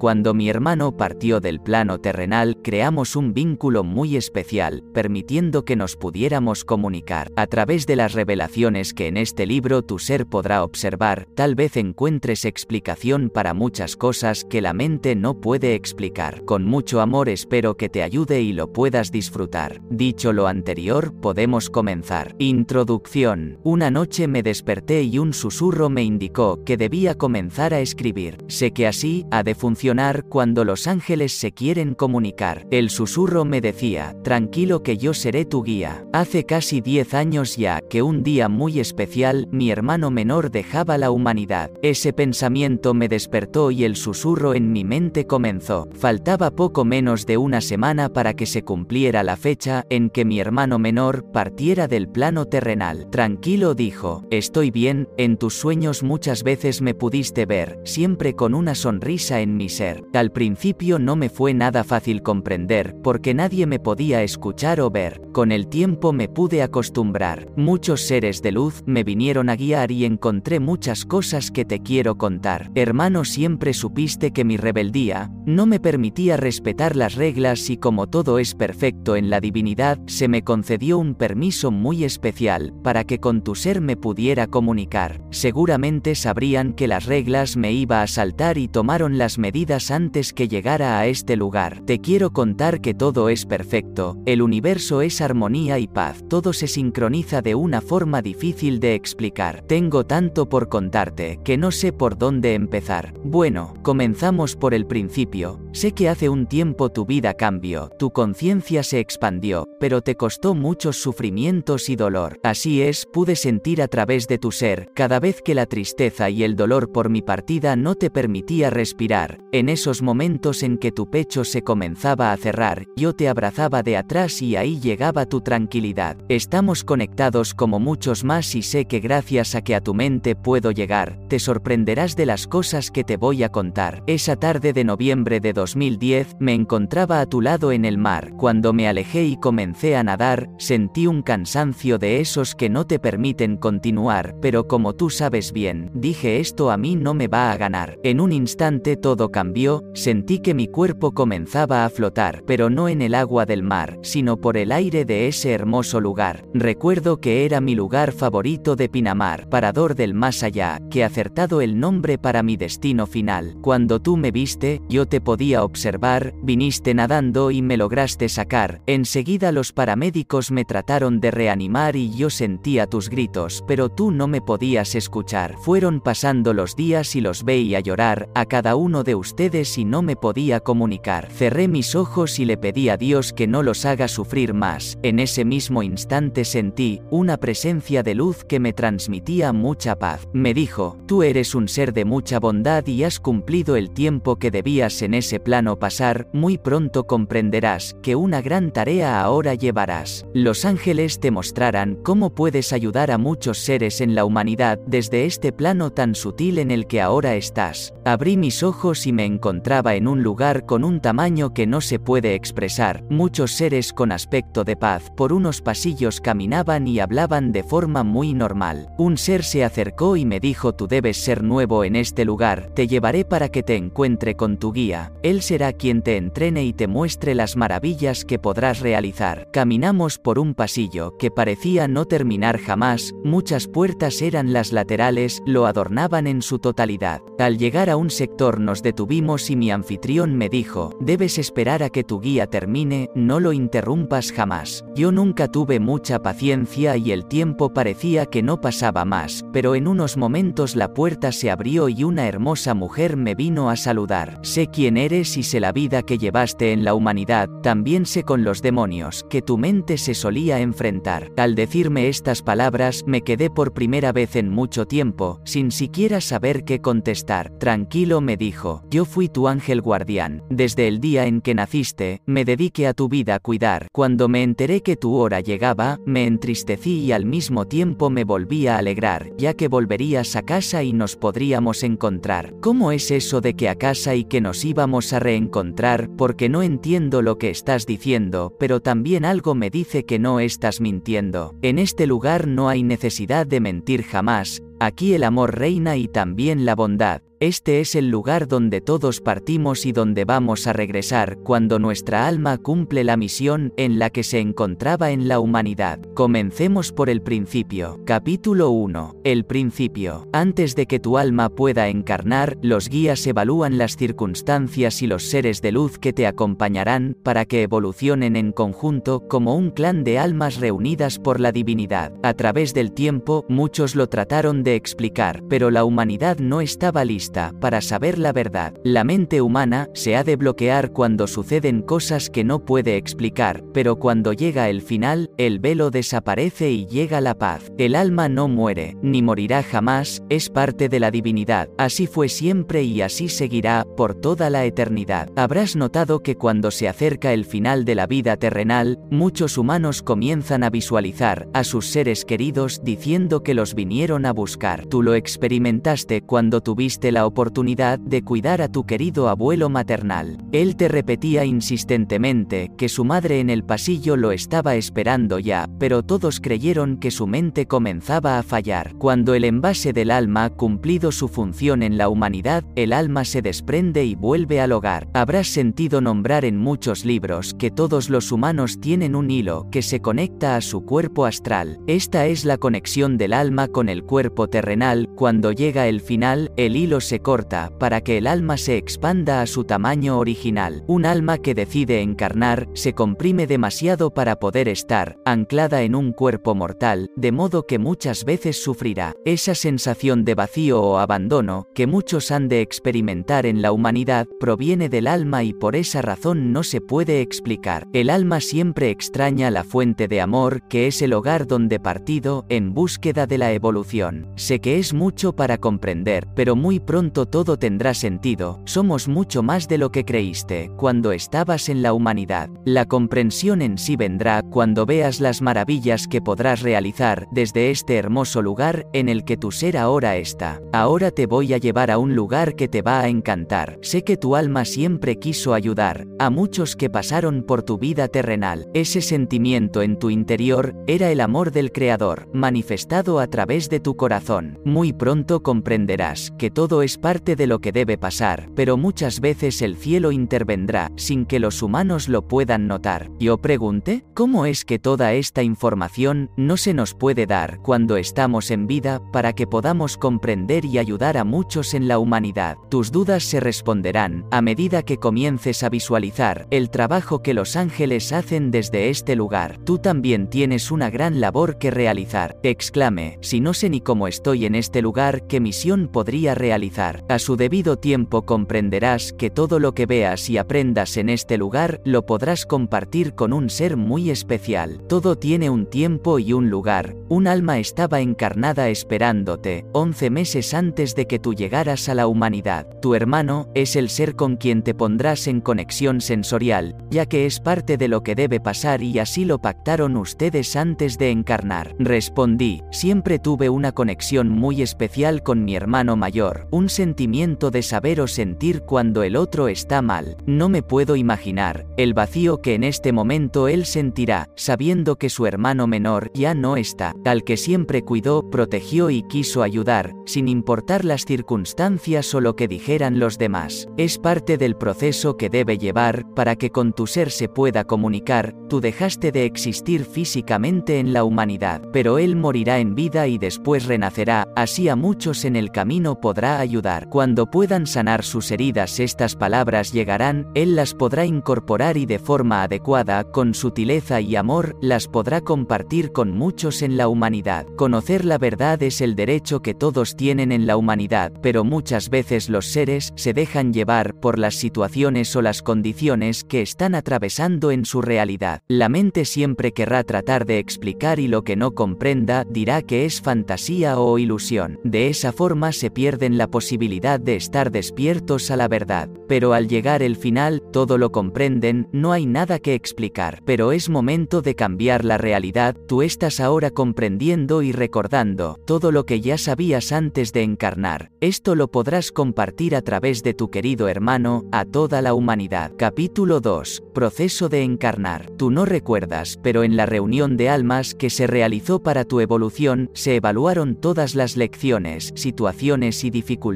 Cuando mi hermano partió del plano terrenal, creamos un vínculo muy especial, permitiendo que nos pudiéramos comunicar. A través de las revelaciones que en este libro tu ser podrá observar, tal vez encuentres explicación para muchas cosas que la mente no puede explicar. Con mucho amor espero que te ayude y lo puedas disfrutar. Dicho lo anterior, podemos comenzar. Introducción. Una noche me desperté y un susurro me indicó que debía comenzar a escribir. Sé que así ha de funcionar cuando los ángeles se quieren comunicar. El susurro me decía, tranquilo que yo seré tu guía. Hace casi 10 años ya que un día muy especial, mi hermano menor dejaba la humanidad. Ese pensamiento me despertó y el susurro en mi mente comenzó. Faltaba poco menos de una semana para que se cumpliera la fecha en que mi hermano menor partiera del plano terrenal. Tranquilo dijo, estoy bien, en tus sueños muchas veces me pudiste ver, siempre con una sonrisa en mi ser. Al principio no me fue nada fácil comprender, porque nadie me podía escuchar o ver. Con el tiempo me pude acostumbrar. Muchos seres de luz me vinieron a guiar y encontré muchas cosas que te quiero contar. Hermano, siempre supiste que mi rebeldía no me permitía respetar las reglas y como todo es perfecto en la divinidad, se me concedió un permiso muy especial para que con tu ser me pudiera comunicar. Seguramente sabrían que las reglas me iba a saltar y tomaron las medidas antes que llegara a este lugar. Te quiero contar que todo es perfecto, el universo es armonía y paz, todo se sincroniza de una forma difícil de explicar. Tengo tanto por contarte que no sé por dónde empezar. Bueno, comenzamos por el principio. Sé que hace un tiempo tu vida cambió, tu conciencia se expandió, pero te costó muchos sufrimientos y dolor. Así es, pude sentir a través de tu ser, cada vez que la tristeza y el dolor por mi partida no te permitía respirar, en esos momentos en que tu pecho se comenzaba a cerrar, yo te abrazaba de atrás y ahí llegaba tu tranquilidad. Estamos conectados como muchos más y sé que gracias a que a tu mente puedo llegar, te sorprenderás de las cosas que te voy a contar. Esa tarde de noviembre de 2010, me encontraba a tu lado en el mar. Cuando me alejé y comencé a nadar, sentí un cansancio de esos que no te permiten continuar, pero como tú sabes bien, dije esto a mí no me va a ganar. En un instante todo cambió, sentí que mi cuerpo comenzaba a flotar, pero no en el agua del mar, sino por el aire de ese hermoso lugar. Recuerdo que era mi lugar favorito de Pinamar, parador del más allá, que acertado el nombre para mi destino final. Cuando tú me viste, yo te podía observar, viniste nadando y me lograste sacar. Enseguida los paramédicos me trataron de reanimar y yo sentía tus gritos, pero tú no me podías escuchar. Fueron pasando los días y los veía llorar a cada uno de ustedes y no me podía comunicar. Cerré mis ojos y le pedí a Dios que no los haga sufrir más. En ese mismo instante sentí una presencia de luz que me transmitía mucha paz. Me dijo, tú eres un ser de mucha bondad y has cumplido el tiempo que debías en ese plano pasar, muy pronto comprenderás que una gran tarea ahora llevarás. Los ángeles te mostrarán cómo puedes ayudar a muchos seres en la humanidad desde este plano tan sutil en el que ahora estás. Abrí mis ojos y me encontraba en un lugar con un tamaño que no se puede expresar. Muchos seres con aspecto de paz por unos pasillos caminaban y hablaban de forma muy normal. Un ser se acercó y me dijo tú debes ser nuevo en este lugar, te llevaré para que te encuentre con tu guía. Él será quien te entrene y te muestre las maravillas que podrás realizar. Caminamos por un pasillo que parecía no terminar jamás, muchas puertas eran las laterales, lo adornaban en su totalidad. Al llegar a un sector nos detuvimos y mi anfitrión me dijo, debes esperar a que tu guía termine, no lo interrumpas jamás. Yo nunca tuve mucha paciencia y el tiempo parecía que no pasaba más, pero en unos momentos la puerta se abrió y una hermosa mujer me vino a saludar. Sé quién eres y sé la vida que llevaste en la humanidad, también sé con los demonios que tu mente se solía enfrentar. Al decirme estas palabras, me quedé por primera vez en mucho tiempo, sin siquiera saber qué contestar. Tranquilo me dijo, yo fui tu ángel guardián. Desde el día en que naciste, me dediqué a tu vida a cuidar. Cuando me enteré que tu hora llegaba, me entristecí y al mismo tiempo me volví a alegrar, ya que volverías a casa y nos podríamos encontrar. ¿Cómo es eso de que a casa y que nos íbamos a reencontrar porque no entiendo lo que estás diciendo, pero también algo me dice que no estás mintiendo. En este lugar no hay necesidad de mentir jamás, aquí el amor reina y también la bondad. Este es el lugar donde todos partimos y donde vamos a regresar cuando nuestra alma cumple la misión en la que se encontraba en la humanidad. Comencemos por el principio. Capítulo 1. El principio. Antes de que tu alma pueda encarnar, los guías evalúan las circunstancias y los seres de luz que te acompañarán para que evolucionen en conjunto como un clan de almas reunidas por la divinidad. A través del tiempo, muchos lo trataron de explicar, pero la humanidad no estaba lista para saber la verdad. La mente humana se ha de bloquear cuando suceden cosas que no puede explicar, pero cuando llega el final, el velo desaparece y llega la paz. El alma no muere, ni morirá jamás, es parte de la divinidad, así fue siempre y así seguirá, por toda la eternidad. Habrás notado que cuando se acerca el final de la vida terrenal, muchos humanos comienzan a visualizar a sus seres queridos diciendo que los vinieron a buscar. Tú lo experimentaste cuando tuviste la oportunidad de cuidar a tu querido abuelo maternal. Él te repetía insistentemente que su madre en el pasillo lo estaba esperando ya, pero todos creyeron que su mente comenzaba a fallar. Cuando el envase del alma ha cumplido su función en la humanidad, el alma se desprende y vuelve al hogar. Habrás sentido nombrar en muchos libros que todos los humanos tienen un hilo que se conecta a su cuerpo astral. Esta es la conexión del alma con el cuerpo terrenal. Cuando llega el final, el hilo se corta para que el alma se expanda a su tamaño original. Un alma que decide encarnar se comprime demasiado para poder estar anclada en un cuerpo mortal, de modo que muchas veces sufrirá. Esa sensación de vacío o abandono que muchos han de experimentar en la humanidad proviene del alma y por esa razón no se puede explicar. El alma siempre extraña la fuente de amor que es el hogar donde partido en búsqueda de la evolución. Sé que es mucho para comprender, pero muy pronto todo tendrá sentido. Somos mucho más de lo que creíste cuando estabas en la humanidad. La comprensión en sí vendrá cuando veas las maravillas que podrás realizar desde este hermoso lugar en el que tu ser ahora está. Ahora te voy a llevar a un lugar que te va a encantar. Sé que tu alma siempre quiso ayudar a muchos que pasaron por tu vida terrenal. Ese sentimiento en tu interior era el amor del Creador, manifestado a través de tu corazón. Muy pronto comprenderás que todo es parte de lo que debe pasar, pero muchas veces el cielo intervendrá sin que los humanos lo puedan notar. Yo pregunté, ¿cómo es que toda esta información no se nos puede dar cuando estamos en vida para que podamos comprender y ayudar a muchos en la humanidad? Tus dudas se responderán a medida que comiences a visualizar el trabajo que los ángeles hacen desde este lugar. Tú también tienes una gran labor que realizar. Exclame, si no sé ni cómo estoy en este lugar, ¿qué misión podría realizar? A su debido tiempo comprenderás que todo lo que veas y aprendas en este lugar lo podrás compartir con un ser muy especial. Todo tiene un tiempo y un lugar. Un alma estaba encarnada esperándote, 11 meses antes de que tú llegaras a la humanidad. Tu hermano es el ser con quien te pondrás en conexión sensorial, ya que es parte de lo que debe pasar y así lo pactaron ustedes antes de encarnar. Respondí, siempre tuve una conexión muy especial con mi hermano mayor, sentimiento de saber o sentir cuando el otro está mal. No me puedo imaginar el vacío que en este momento él sentirá, sabiendo que su hermano menor ya no está, tal que siempre cuidó, protegió y quiso ayudar, sin importar las circunstancias o lo que dijeran los demás. Es parte del proceso que debe llevar para que con tu ser se pueda comunicar, tú dejaste de existir físicamente en la humanidad, pero él morirá en vida y después renacerá, así a muchos en el camino podrá ayudar. Cuando puedan sanar sus heridas estas palabras llegarán, él las podrá incorporar y de forma adecuada, con sutileza y amor, las podrá compartir con muchos en la humanidad. Conocer la verdad es el derecho que todos tienen en la humanidad, pero muchas veces los seres se dejan llevar por las situaciones o las condiciones que están atravesando en su realidad. La mente siempre querrá tratar de explicar y lo que no comprenda dirá que es fantasía o ilusión. De esa forma se pierden la posibilidad de estar despiertos a la verdad. Pero al llegar el final, todo lo comprenden, no hay nada que explicar. Pero es momento de cambiar la realidad, tú estás ahora comprendiendo y recordando todo lo que ya sabías antes de encarnar. Esto lo podrás compartir a través de tu querido hermano, a toda la humanidad. Capítulo 2. Proceso de encarnar. Tú no recuerdas, pero en la reunión de almas que se realizó para tu evolución, se evaluaron todas las lecciones, situaciones y dificultades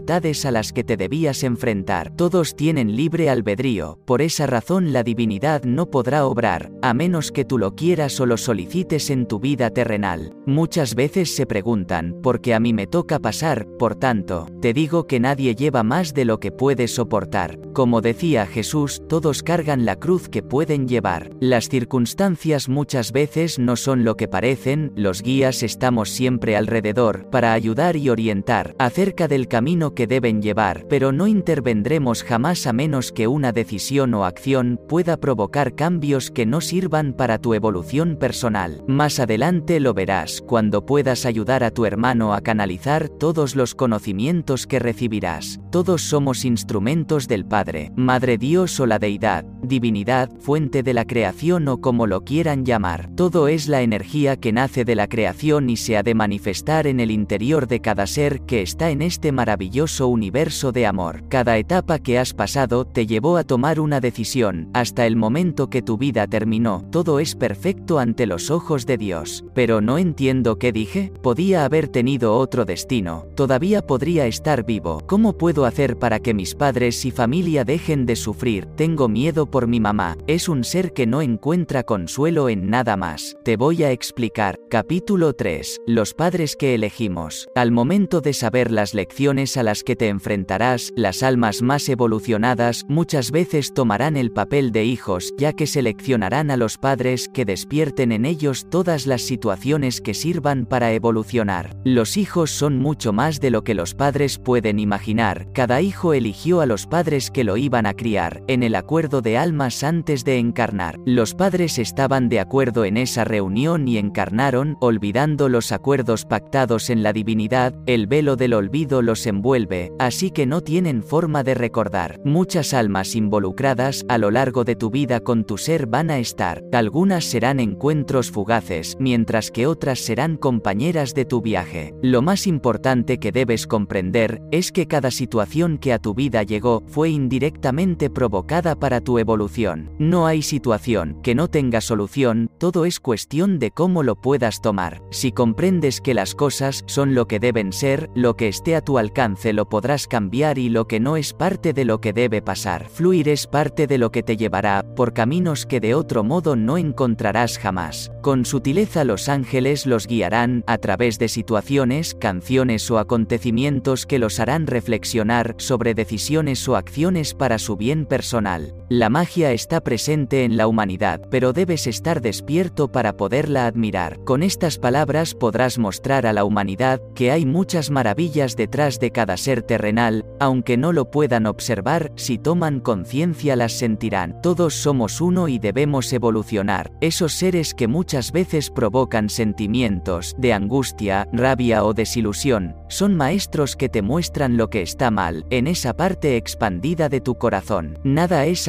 a las que te debías enfrentar. Todos tienen libre albedrío, por esa razón la divinidad no podrá obrar, a menos que tú lo quieras o lo solicites en tu vida terrenal. Muchas veces se preguntan, ¿por qué a mí me toca pasar? Por tanto, te digo que nadie lleva más de lo que puede soportar. Como decía Jesús, todos cargan la cruz que pueden llevar. Las circunstancias muchas veces no son lo que parecen, los guías estamos siempre alrededor, para ayudar y orientar, acerca del camino que deben llevar, pero no intervendremos jamás a menos que una decisión o acción pueda provocar cambios que no sirvan para tu evolución personal. Más adelante lo verás, cuando puedas ayudar a tu hermano a canalizar todos los conocimientos que recibirás. Todos somos instrumentos del Padre, Madre Dios o la Deidad, divinidad, fuente de la creación o como lo quieran llamar. Todo es la energía que nace de la creación y se ha de manifestar en el interior de cada ser que está en este maravilloso universo de amor. Cada etapa que has pasado te llevó a tomar una decisión, hasta el momento que tu vida terminó, todo es perfecto ante los ojos de Dios. Pero no entiendo qué dije, podía haber tenido otro destino, todavía podría estar vivo. ¿Cómo puedo hacer para que mis padres y familia dejen de sufrir? Tengo miedo por mi mamá, es un ser que no encuentra consuelo en nada más. Te voy a explicar. Capítulo 3. Los padres que elegimos. Al momento de saber las lecciones a las que te enfrentarás, las almas más evolucionadas muchas veces tomarán el papel de hijos, ya que seleccionarán a los padres que despierten en ellos todas las situaciones que sirvan para evolucionar. Los hijos son mucho más de lo que los padres pueden imaginar. Cada hijo eligió a los padres que lo iban a criar, en el acuerdo de almas antes de encarnar. Los padres estaban de acuerdo en esa reunión y encarnaron, olvidando los acuerdos pactados en la divinidad, el velo del olvido los envuelve, así que no tienen forma de recordar. Muchas almas involucradas a lo largo de tu vida con tu ser van a estar. Algunas serán encuentros fugaces, mientras que otras serán compañeras de tu viaje. Lo más importante que debes comprender es que cada situación que a tu vida llegó fue indirectamente provocada para tu evolución. No hay situación que no tenga solución, todo es cuestión de cómo lo puedas tomar. Si comprendes que las cosas son lo que deben ser, lo que esté a tu alcance lo podrás cambiar y lo que no es parte de lo que debe pasar. Fluir es parte de lo que te llevará por caminos que de otro modo no encontrarás jamás. Con sutileza los ángeles los guiarán a través de situaciones, canciones o acontecimientos que los harán reflexionar sobre decisiones o acciones para su bien personal. La magia está presente en la humanidad, pero debes estar despierto para poderla admirar. Con estas palabras podrás mostrar a la humanidad que hay muchas maravillas detrás de cada ser terrenal, aunque no lo puedan observar, si toman conciencia las sentirán. Todos somos uno y debemos evolucionar. Esos seres que muchas veces provocan sentimientos de angustia, rabia o desilusión, son maestros que te muestran lo que está mal, en esa parte expandida de tu corazón. Nada es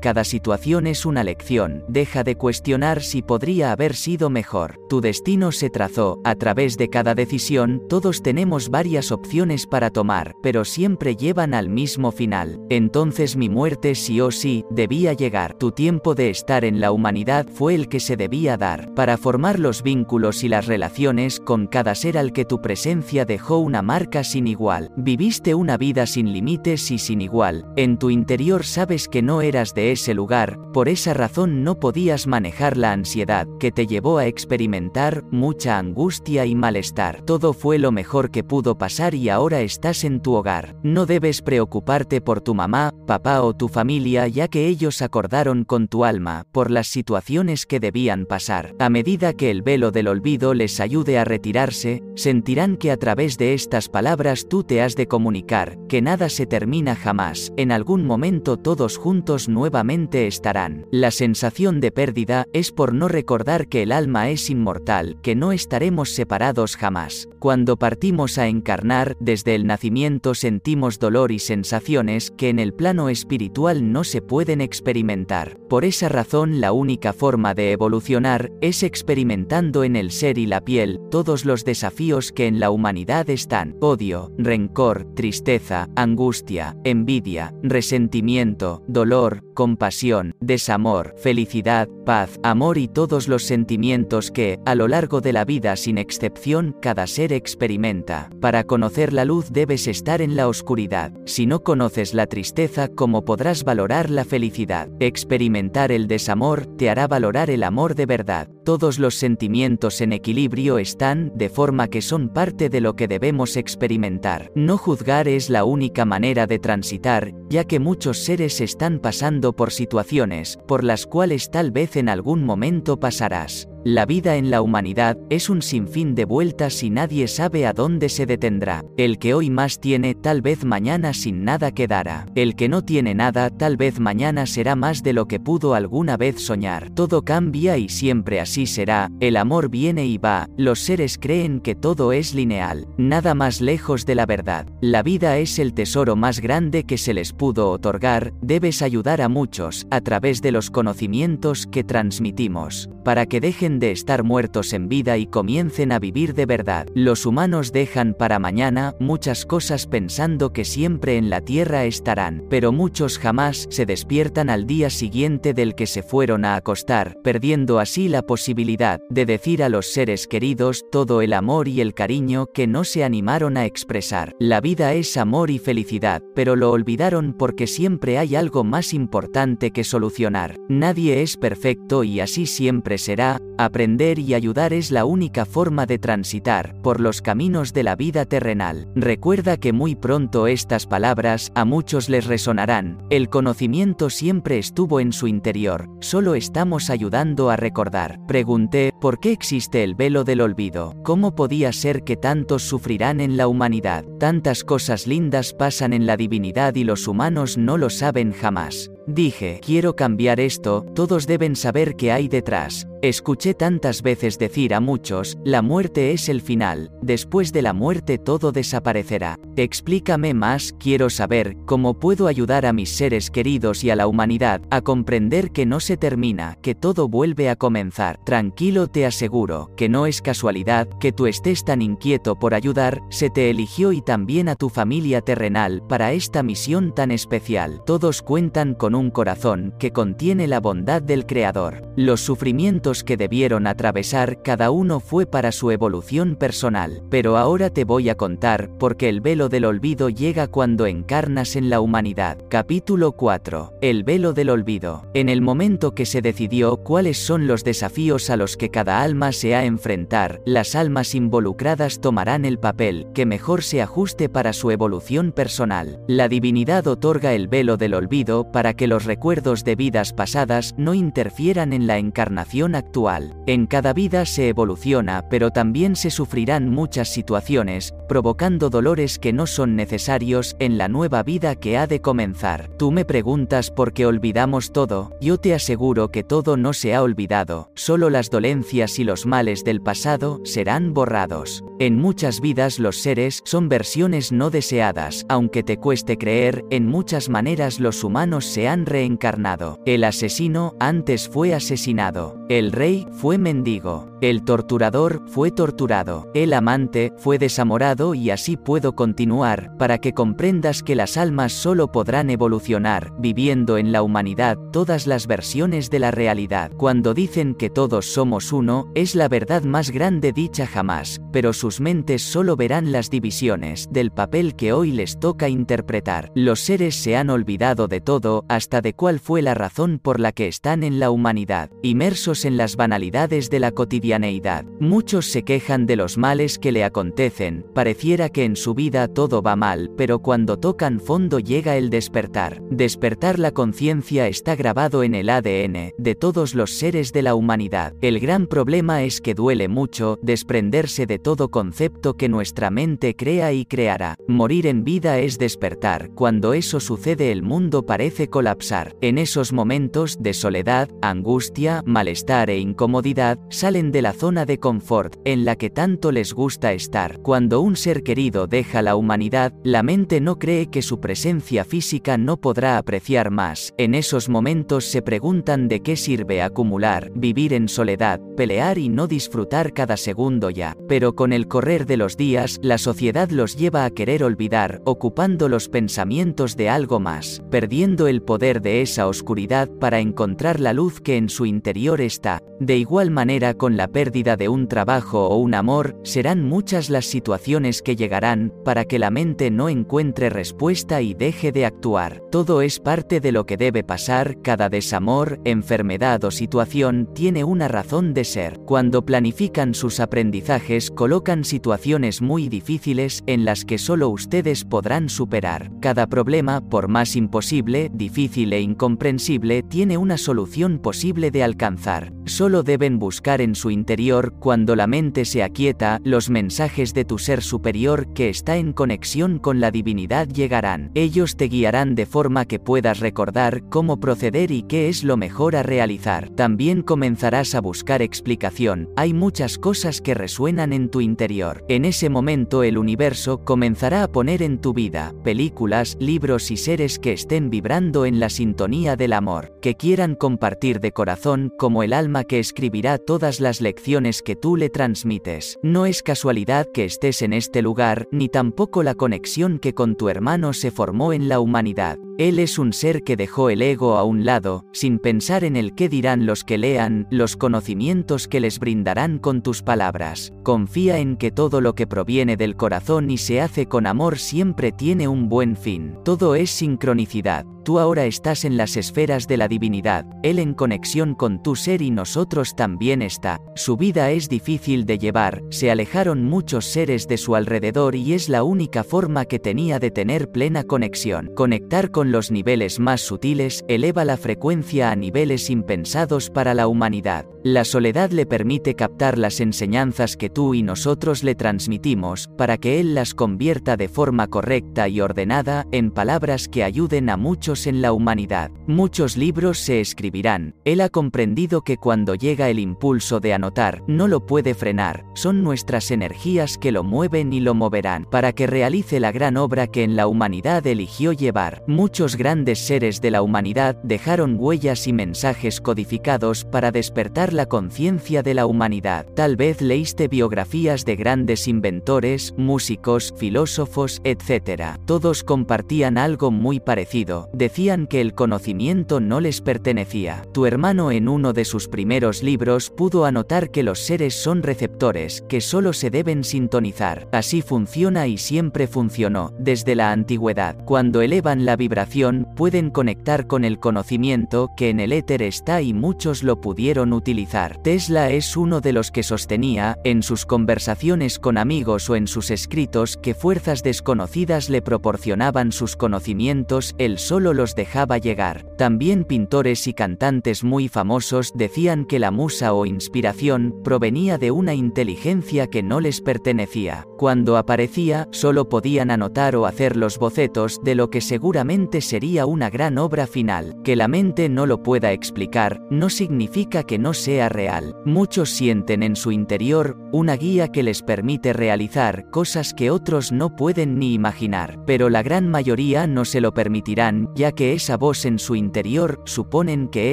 cada situación es una lección, deja de cuestionar si podría haber sido mejor. Tu destino se trazó, a través de cada decisión, todos tenemos varias opciones para tomar, pero siempre llevan al mismo final. Entonces mi muerte sí o sí, debía llegar. Tu tiempo de estar en la humanidad fue el que se debía dar, para formar los vínculos y las relaciones con cada ser al que tu presencia dejó una marca sin igual. Viviste una vida sin límites y sin igual. En tu interior sabes que no eras de ese lugar, por esa razón no podías manejar la ansiedad que te llevó a experimentar mucha angustia y malestar. Todo fue lo mejor que pudo pasar y ahora estás en tu hogar. No debes preocuparte por tu mamá, papá o tu familia ya que ellos acordaron con tu alma por las situaciones que debían pasar. A medida que el velo del olvido les ayude a retirarse, sentirán que a través de estas palabras tú te has de comunicar, que nada se termina jamás, en algún momento todos juntos nuevamente estarán. La sensación de pérdida es por no recordar que el alma es inmortal que no estaremos separados jamás. Cuando partimos a encarnar, desde el nacimiento sentimos dolor y sensaciones que en el plano espiritual no se pueden experimentar. Por esa razón la única forma de evolucionar es experimentando en el ser y la piel todos los desafíos que en la humanidad están. Odio, rencor, tristeza, angustia, envidia, resentimiento, dolor, valor compasión, desamor, felicidad, paz, amor y todos los sentimientos que, a lo largo de la vida sin excepción, cada ser experimenta. Para conocer la luz debes estar en la oscuridad. Si no conoces la tristeza, ¿cómo podrás valorar la felicidad? Experimentar el desamor te hará valorar el amor de verdad. Todos los sentimientos en equilibrio están, de forma que son parte de lo que debemos experimentar. No juzgar es la única manera de transitar, ya que muchos seres están pasando por situaciones, por las cuales tal vez en algún momento pasarás. La vida en la humanidad es un sinfín de vueltas y nadie sabe a dónde se detendrá. El que hoy más tiene tal vez mañana sin nada quedará. El que no tiene nada tal vez mañana será más de lo que pudo alguna vez soñar. Todo cambia y siempre así será. El amor viene y va. Los seres creen que todo es lineal. Nada más lejos de la verdad. La vida es el tesoro más grande que se les pudo otorgar. Debes ayudar a muchos a través de los conocimientos que transmitimos. Para que dejen de estar muertos en vida y comiencen a vivir de verdad. Los humanos dejan para mañana muchas cosas pensando que siempre en la tierra estarán, pero muchos jamás se despiertan al día siguiente del que se fueron a acostar, perdiendo así la posibilidad de decir a los seres queridos todo el amor y el cariño que no se animaron a expresar. La vida es amor y felicidad, pero lo olvidaron porque siempre hay algo más importante que solucionar. Nadie es perfecto y así siempre será, Aprender y ayudar es la única forma de transitar por los caminos de la vida terrenal. Recuerda que muy pronto estas palabras a muchos les resonarán. El conocimiento siempre estuvo en su interior, solo estamos ayudando a recordar. Pregunté, ¿por qué existe el velo del olvido? ¿Cómo podía ser que tantos sufrirán en la humanidad? Tantas cosas lindas pasan en la divinidad y los humanos no lo saben jamás. Dije, quiero cambiar esto, todos deben saber qué hay detrás. Escuché tantas veces decir a muchos, la muerte es el final, después de la muerte todo desaparecerá. Explícame más, quiero saber cómo puedo ayudar a mis seres queridos y a la humanidad a comprender que no se termina, que todo vuelve a comenzar. Tranquilo te aseguro, que no es casualidad, que tú estés tan inquieto por ayudar, se te eligió y también a tu familia terrenal para esta misión tan especial. Todos cuentan con un corazón que contiene la bondad del Creador. Los sufrimientos que debieron atravesar cada uno fue para su evolución personal, pero ahora te voy a contar, porque el velo del olvido llega cuando encarnas en la humanidad. Capítulo 4. El velo del olvido. En el momento que se decidió cuáles son los desafíos a los que cada alma se ha enfrentar, las almas involucradas tomarán el papel que mejor se ajuste para su evolución personal. La divinidad otorga el velo del olvido para que los recuerdos de vidas pasadas no interfieran en la encarnación actual actual. En cada vida se evoluciona, pero también se sufrirán muchas situaciones, provocando dolores que no son necesarios en la nueva vida que ha de comenzar. Tú me preguntas por qué olvidamos todo, yo te aseguro que todo no se ha olvidado, solo las dolencias y los males del pasado serán borrados. En muchas vidas los seres son versiones no deseadas, aunque te cueste creer, en muchas maneras los humanos se han reencarnado. El asesino antes fue asesinado, el rey fue mendigo, el torturador fue torturado, el amante fue desamorado y así puedo continuar, para que comprendas que las almas solo podrán evolucionar, viviendo en la humanidad todas las versiones de la realidad. Cuando dicen que todos somos uno, es la verdad más grande dicha jamás, pero sus mentes solo verán las divisiones del papel que hoy les toca interpretar. Los seres se han olvidado de todo, hasta de cuál fue la razón por la que están en la humanidad, inmersos en las banalidades de la cotidianeidad. Muchos se quejan de los males que le acontecen, pareciera que en su vida todo va mal, pero cuando tocan fondo llega el despertar. Despertar la conciencia está grabado en el ADN de todos los seres de la humanidad. El gran problema es que duele mucho desprenderse de todo concepto que nuestra mente crea y creará. Morir en vida es despertar. Cuando eso sucede el mundo parece colapsar. En esos momentos de soledad, angustia, malestar, e incomodidad, salen de la zona de confort, en la que tanto les gusta estar. Cuando un ser querido deja la humanidad, la mente no cree que su presencia física no podrá apreciar más. En esos momentos se preguntan de qué sirve acumular, vivir en soledad, pelear y no disfrutar cada segundo ya. Pero con el correr de los días, la sociedad los lleva a querer olvidar, ocupando los pensamientos de algo más, perdiendo el poder de esa oscuridad para encontrar la luz que en su interior está. De igual manera con la pérdida de un trabajo o un amor, serán muchas las situaciones que llegarán, para que la mente no encuentre respuesta y deje de actuar. Todo es parte de lo que debe pasar, cada desamor, enfermedad o situación tiene una razón de ser. Cuando planifican sus aprendizajes colocan situaciones muy difíciles en las que solo ustedes podrán superar. Cada problema, por más imposible, difícil e incomprensible, tiene una solución posible de alcanzar. Solo deben buscar en su interior, cuando la mente se aquieta, los mensajes de tu ser superior que está en conexión con la divinidad llegarán. Ellos te guiarán de forma que puedas recordar cómo proceder y qué es lo mejor a realizar. También comenzarás a buscar explicación. Hay muchas cosas que resuenan en tu interior. En ese momento el universo comenzará a poner en tu vida películas, libros y seres que estén vibrando en la sintonía del amor, que quieran compartir de corazón como el alma que escribirá todas las lecciones que tú le transmites. No es casualidad que estés en este lugar, ni tampoco la conexión que con tu hermano se formó en la humanidad. Él es un ser que dejó el ego a un lado, sin pensar en el qué dirán los que lean, los conocimientos que les brindarán con tus palabras. Confía en que todo lo que proviene del corazón y se hace con amor siempre tiene un buen fin. Todo es sincronicidad. Tú ahora estás en las esferas de la divinidad, Él en conexión con tu ser y nosotros también está. Su vida es difícil de llevar, se alejaron muchos seres de su alrededor y es la única forma que tenía de tener plena conexión. Conectar con los niveles más sutiles eleva la frecuencia a niveles impensados para la humanidad. La soledad le permite captar las enseñanzas que tú y nosotros le transmitimos, para que Él las convierta de forma correcta y ordenada en palabras que ayuden a muchos en la humanidad. Muchos libros se escribirán. Él ha comprendido que cuando llega el impulso de anotar, no lo puede frenar, son nuestras energías que lo mueven y lo moverán, para que realice la gran obra que en la humanidad eligió llevar. Muchos grandes seres de la humanidad dejaron huellas y mensajes codificados para despertar la conciencia de la humanidad. Tal vez leíste biografías de grandes inventores, músicos, filósofos, etc. Todos compartían algo muy parecido, decían que el conocimiento no les pertenecía. Tu hermano en uno de sus primeros libros pudo anotar que los seres son receptores, que solo se deben sintonizar. Así funciona y siempre funcionó, desde la antigüedad. Cuando elevan la vibración, pueden conectar con el conocimiento que en el éter está y muchos lo pudieron utilizar. Tesla es uno de los que sostenía, en sus conversaciones con amigos o en sus escritos, que fuerzas desconocidas le proporcionaban sus conocimientos, él solo los dejaba llegar. También pintores y cantantes muy famosos decían que la musa o inspiración provenía de una inteligencia que no les pertenecía. Cuando aparecía, solo podían anotar o hacer los bocetos de lo que seguramente sería una gran obra final. Que la mente no lo pueda explicar, no significa que no sea real. Muchos sienten en su interior una guía que les permite realizar cosas que otros no pueden ni imaginar, pero la gran mayoría no se lo permitirán, ya que esa voz en su interior suponen que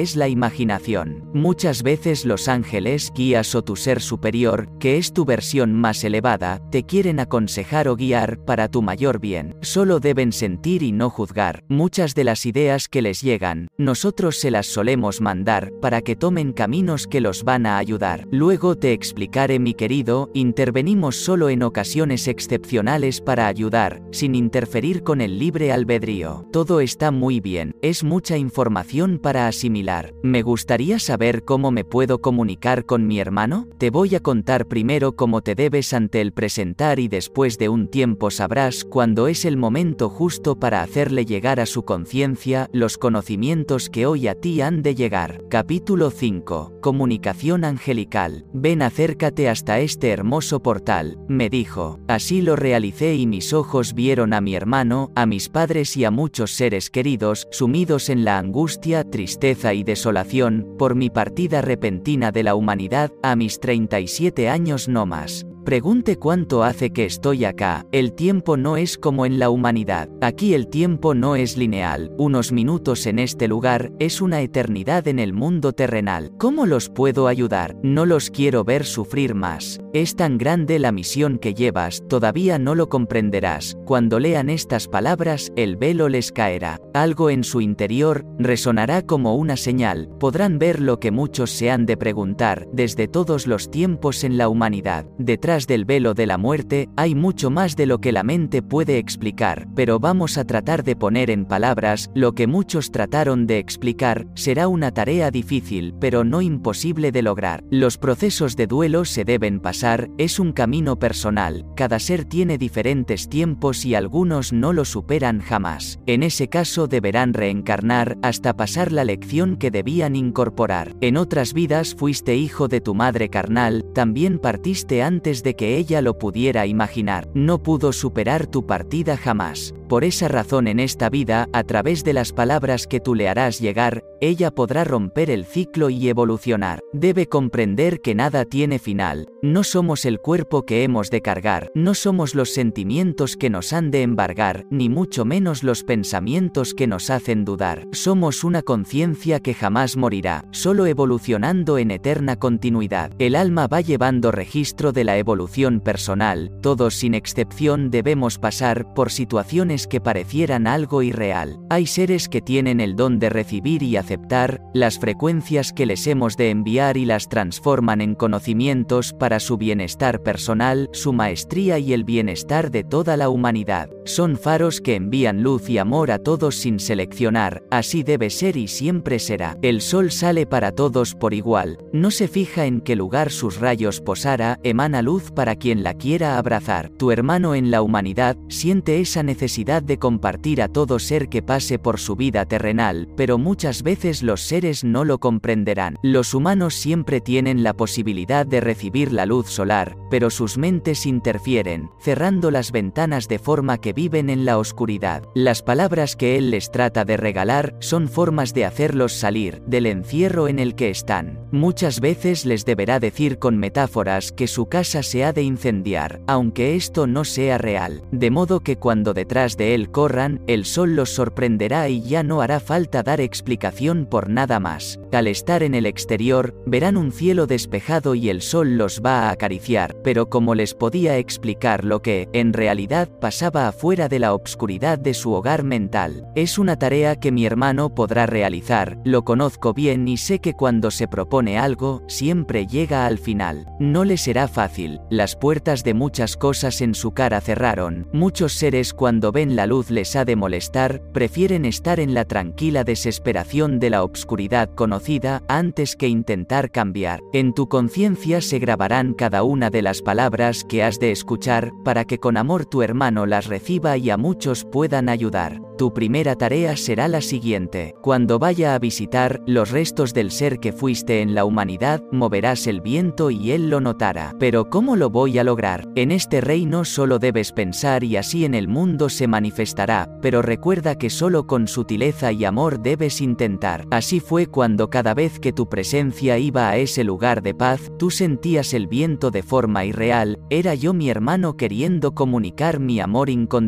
es la imaginación. Muchas veces los ángeles, guías o tu ser superior, que es tu versión más elevada, te quieren aconsejar o guiar para tu mayor bien. Solo deben sentir y no juzgar. Muchas de las ideas que les llegan, nosotros se las solemos mandar para que tomen caminos que los van a ayudar. Luego te explicaré mi querido, intervenimos solo en ocasiones excepcionales para ayudar, sin interferir con el libre albedrío. Todo está muy bien, es mucha información para asimilar. ¿Me gustaría saber cómo me puedo comunicar con mi hermano? Te voy a contar primero cómo te debes ante el presentar y después de un tiempo sabrás cuándo es el momento justo para hacerle llegar a su conciencia los conocimientos que hoy a ti han de llegar. Capítulo 5. Comunicación angelical. Ven acércate hasta este hermoso portal, me dijo. Así lo realicé y mis ojos vieron a mi hermano, a mis padres y a muchos seres queridos, sumidos en la angustia, tristeza y desolación, por mi partida repentina de la humanidad, a mis 37 años no más. Pregunte cuánto hace que estoy acá, el tiempo no es como en la humanidad, aquí el tiempo no es lineal, unos minutos en este lugar, es una eternidad en el mundo terrenal. ¿Cómo los puedo ayudar? No los quiero ver sufrir más. Es tan grande la misión que llevas, todavía no lo comprenderás. Cuando lean estas palabras, el velo les caerá. Algo en su interior resonará como una señal. Podrán ver lo que muchos se han de preguntar desde todos los tiempos en la humanidad. Detrás del velo de la muerte hay mucho más de lo que la mente puede explicar, pero vamos a tratar de poner en palabras lo que muchos trataron de explicar. Será una tarea difícil, pero no imposible de lograr. Los procesos de duelo se deben pasar es un camino personal, cada ser tiene diferentes tiempos y algunos no lo superan jamás. En ese caso deberán reencarnar hasta pasar la lección que debían incorporar. En otras vidas fuiste hijo de tu madre carnal, también partiste antes de que ella lo pudiera imaginar. No pudo superar tu partida jamás. Por esa razón en esta vida, a través de las palabras que tú le harás llegar, ella podrá romper el ciclo y evolucionar. Debe comprender que nada tiene final. No somos el cuerpo que hemos de cargar, no somos los sentimientos que nos han de embargar, ni mucho menos los pensamientos que nos hacen dudar. Somos una conciencia que jamás morirá, solo evolucionando en eterna continuidad. El alma va llevando registro de la evolución personal, todos sin excepción debemos pasar por situaciones que parecieran algo irreal. Hay seres que tienen el don de recibir y aceptar las frecuencias que les hemos de enviar y las transforman en conocimientos para su bienestar personal, su maestría y el bienestar de toda la humanidad. Son faros que envían luz y amor a todos sin seleccionar, así debe ser y siempre será. El sol sale para todos por igual, no se fija en qué lugar sus rayos posara, emana luz para quien la quiera abrazar. Tu hermano en la humanidad siente esa necesidad de compartir a todo ser que pase por su vida terrenal, pero muchas veces los seres no lo comprenderán. Los humanos siempre tienen la posibilidad de recibir la luz solar, pero sus mentes interfieren, cerrando las ventanas de forma que viven en la oscuridad. Las palabras que él les trata de regalar son formas de hacerlos salir del encierro en el que están. Muchas veces les deberá decir con metáforas que su casa se ha de incendiar, aunque esto no sea real, de modo que cuando detrás de él corran, el sol los sorprenderá y ya no hará falta dar explicación por nada más. Al estar en el exterior, verán un cielo despejado y el sol los va a acariciar, pero como les podía explicar lo que, en realidad, pasaba afuera de la obscuridad de su hogar mental. Es una tarea que mi hermano podrá realizar, lo conozco bien y sé que cuando se propone algo, siempre llega al final. No le será fácil, las puertas de muchas cosas en su cara cerraron, muchos seres cuando ven la luz les ha de molestar, prefieren estar en la tranquila desesperación de la obscuridad conocida antes que intentar cambiar. En tu conciencia se grabarán cada una de las palabras que has de escuchar, para que con amor tu hermano las reciba y a muchos puedan ayudar. Tu primera tarea será la siguiente. Cuando vaya a visitar los restos del ser que fuiste en la humanidad, moverás el viento y él lo notará. Pero ¿cómo lo voy a lograr? En este reino solo debes pensar y así en el mundo se manifestará, pero recuerda que solo con sutileza y amor debes intentar. Así fue cuando cada vez que tu presencia iba a ese lugar de paz, tú sentías el viento de forma irreal, era yo mi hermano queriendo comunicar mi amor incondicional.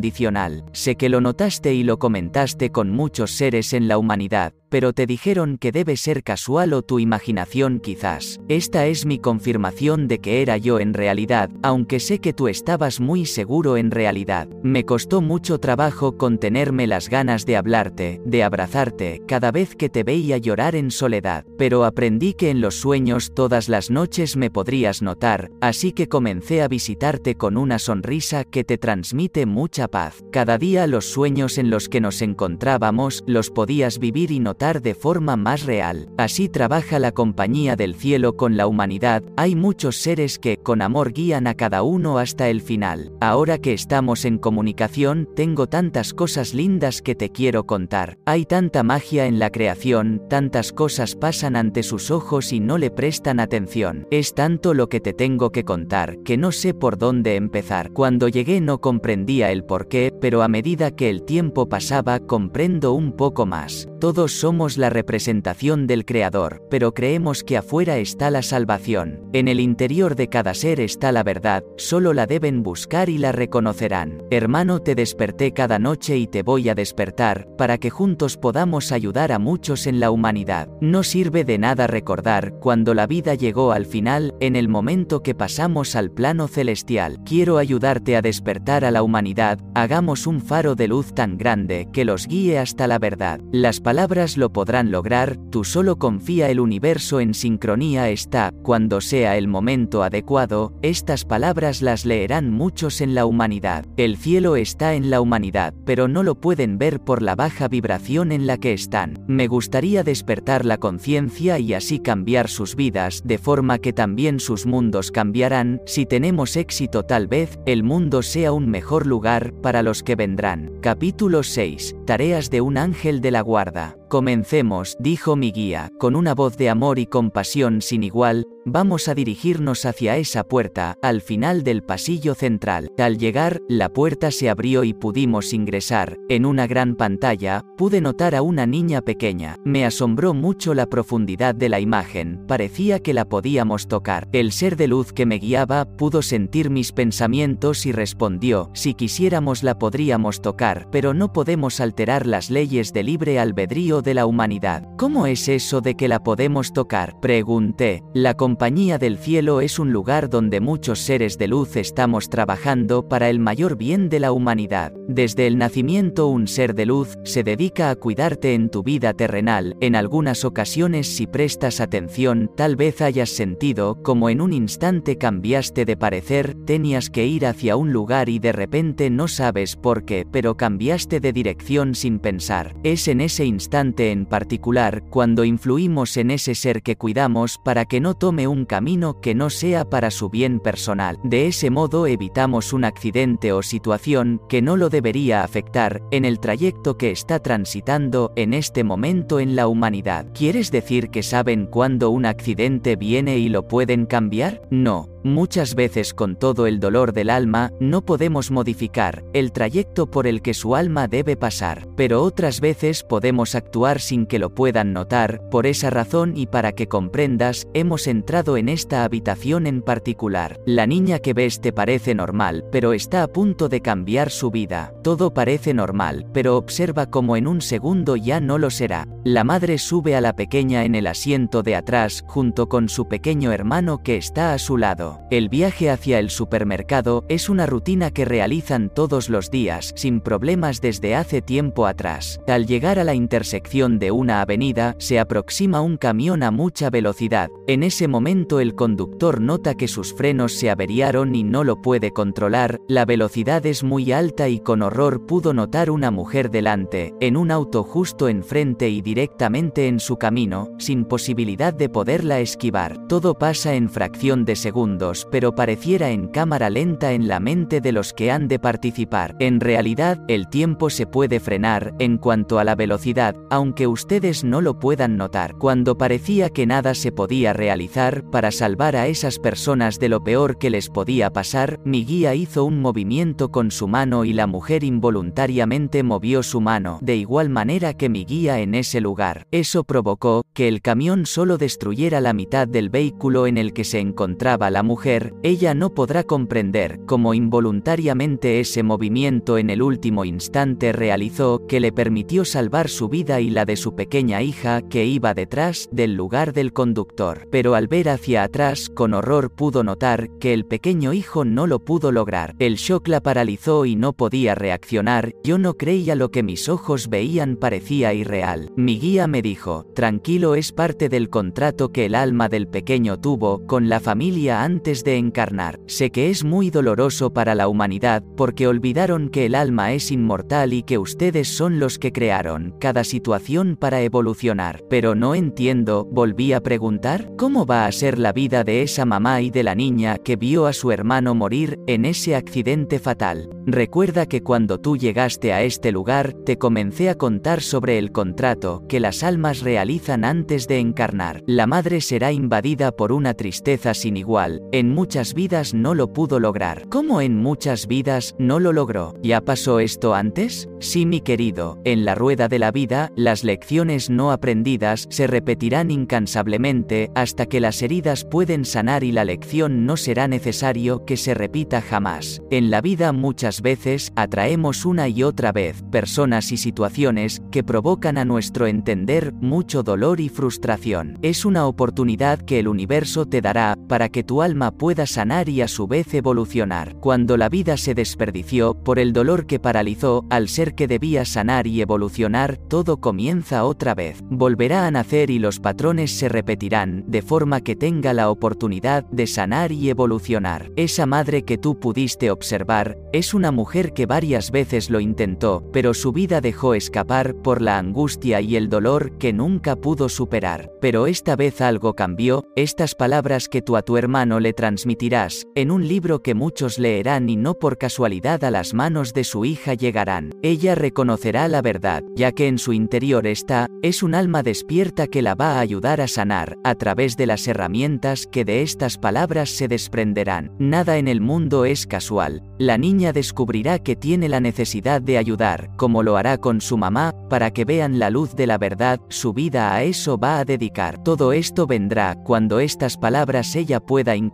Sé que lo notaste y lo comentaste con muchos seres en la humanidad, pero te dijeron que debe ser casual o tu imaginación quizás. Esta es mi confirmación de que era yo en realidad, aunque sé que tú estabas muy seguro en realidad. Me costó mucho trabajo contenerme las ganas de hablarte, de abrazarte, cada vez que te veía llorar en soledad, pero aprendí que en los sueños todas las noches me podrías notar, así que comencé a visitarte con una sonrisa que te transmite mucha paz. Cada día los sueños en los que nos encontrábamos los podías vivir y notar de forma más real. Así trabaja la compañía del cielo con la humanidad, hay muchos seres que, con amor, guían a cada uno hasta el final. Ahora que estamos en comunicación, tengo tantas cosas lindas que te quiero contar. Hay tanta magia en la creación, tantas cosas pasan ante sus ojos y no le prestan atención. Es tanto lo que te tengo que contar, que no sé por dónde empezar. Cuando llegué no comprendía el porqué, pero a medida que el tiempo pasaba comprendo un poco más. Todos somos la representación del Creador, pero creemos que afuera está la salvación. En el interior de cada ser está la verdad, solo la deben buscar y la reconocerán. Hermano, te desperté cada noche y te voy a despertar, para que juntos podamos ayudar a muchos en la humanidad. No sirve de nada recordar cuando la vida llegó al final, en el momento que pasamos al plano celestial. Quiero ayudarte a despertar a la humanidad, hagamos un faro de luz tan grande que los guíe hasta la verdad. Las palabras lo podrán lograr, tú solo confía el universo en sincronía está, cuando sea el momento adecuado, estas palabras las leerán muchos en la humanidad. El cielo está en la humanidad, pero no lo pueden ver por la baja vibración en la que están. Me gustaría despertar la conciencia y así cambiar sus vidas, de forma que también sus mundos cambiarán, si tenemos éxito tal vez, el mundo sea un mejor lugar para los que vendrán. Capítulo 6. Tareas de un ángel de la guarda. Comencemos, dijo mi guía, con una voz de amor y compasión sin igual, vamos a dirigirnos hacia esa puerta, al final del pasillo central. Al llegar, la puerta se abrió y pudimos ingresar. En una gran pantalla, pude notar a una niña pequeña. Me asombró mucho la profundidad de la imagen, parecía que la podíamos tocar. El ser de luz que me guiaba pudo sentir mis pensamientos y respondió, si quisiéramos la podríamos tocar, pero no podemos alterar las leyes de libre albedrío de la humanidad. ¿Cómo es eso de que la podemos tocar? Pregunté. La compañía del cielo es un lugar donde muchos seres de luz estamos trabajando para el mayor bien de la humanidad. Desde el nacimiento un ser de luz se dedica a cuidarte en tu vida terrenal. En algunas ocasiones si prestas atención, tal vez hayas sentido como en un instante cambiaste de parecer, tenías que ir hacia un lugar y de repente no sabes por qué, pero cambiaste de dirección sin pensar. Es en ese instante en particular cuando influimos en ese ser que cuidamos para que no tome un camino que no sea para su bien personal. De ese modo evitamos un accidente o situación que no lo debería afectar en el trayecto que está transitando en este momento en la humanidad. ¿Quieres decir que saben cuándo un accidente viene y lo pueden cambiar? No, Muchas veces con todo el dolor del alma, no podemos modificar el trayecto por el que su alma debe pasar, pero otras veces podemos actuar sin que lo puedan notar, por esa razón y para que comprendas, hemos entrado en esta habitación en particular. La niña que ves te parece normal, pero está a punto de cambiar su vida. Todo parece normal, pero observa como en un segundo ya no lo será. La madre sube a la pequeña en el asiento de atrás, junto con su pequeño hermano que está a su lado. El viaje hacia el supermercado es una rutina que realizan todos los días, sin problemas desde hace tiempo atrás. Al llegar a la intersección de una avenida, se aproxima un camión a mucha velocidad. En ese momento el conductor nota que sus frenos se averiaron y no lo puede controlar, la velocidad es muy alta y con horror pudo notar una mujer delante, en un auto justo enfrente y directamente en su camino, sin posibilidad de poderla esquivar. Todo pasa en fracción de segundo pero pareciera en cámara lenta en la mente de los que han de participar. En realidad, el tiempo se puede frenar, en cuanto a la velocidad, aunque ustedes no lo puedan notar. Cuando parecía que nada se podía realizar para salvar a esas personas de lo peor que les podía pasar, mi guía hizo un movimiento con su mano y la mujer involuntariamente movió su mano, de igual manera que mi guía en ese lugar. Eso provocó que el camión solo destruyera la mitad del vehículo en el que se encontraba la mujer ella no podrá comprender cómo involuntariamente ese movimiento en el último instante realizó que le permitió salvar su vida y la de su pequeña hija que iba detrás del lugar del conductor. Pero al ver hacia atrás, con horror pudo notar que el pequeño hijo no lo pudo lograr. El shock la paralizó y no podía reaccionar, yo no creía lo que mis ojos veían parecía irreal. Mi guía me dijo, tranquilo es parte del contrato que el alma del pequeño tuvo con la familia antes antes de encarnar. Sé que es muy doloroso para la humanidad porque olvidaron que el alma es inmortal y que ustedes son los que crearon cada situación para evolucionar. Pero no entiendo, volví a preguntar, ¿cómo va a ser la vida de esa mamá y de la niña que vio a su hermano morir en ese accidente fatal? Recuerda que cuando tú llegaste a este lugar, te comencé a contar sobre el contrato que las almas realizan antes de encarnar. La madre será invadida por una tristeza sin igual, en muchas vidas no lo pudo lograr. ¿Cómo en muchas vidas no lo logró? ¿Ya pasó esto antes? Sí, mi querido, en la rueda de la vida, las lecciones no aprendidas se repetirán incansablemente hasta que las heridas pueden sanar y la lección no será necesario que se repita jamás. En la vida muchas veces atraemos una y otra vez personas y situaciones que provocan a nuestro entender mucho dolor y frustración. Es una oportunidad que el universo te dará para que tu alma pueda sanar y a su vez evolucionar. Cuando la vida se desperdició por el dolor que paralizó, al ser que debía sanar y evolucionar, todo comienza otra vez. Volverá a nacer y los patrones se repetirán, de forma que tenga la oportunidad de sanar y evolucionar. Esa madre que tú pudiste observar, es una mujer que varias veces lo intentó, pero su vida dejó escapar por la angustia y el dolor que nunca pudo superar. Pero esta vez algo cambió, estas palabras que tú a tu hermano le transmitirás, en un libro que muchos leerán y no por casualidad a las manos de su hija llegarán. Ella reconocerá la verdad, ya que en su interior está, es un alma despierta que la va a ayudar a sanar, a través de las herramientas que de estas palabras se desprenderán. Nada en el mundo es casual. La niña descubrirá que tiene la necesidad de ayudar, como lo hará con su mamá, para que vean la luz de la verdad, su vida a eso va a dedicar. Todo esto vendrá cuando estas palabras ella pueda incorporar,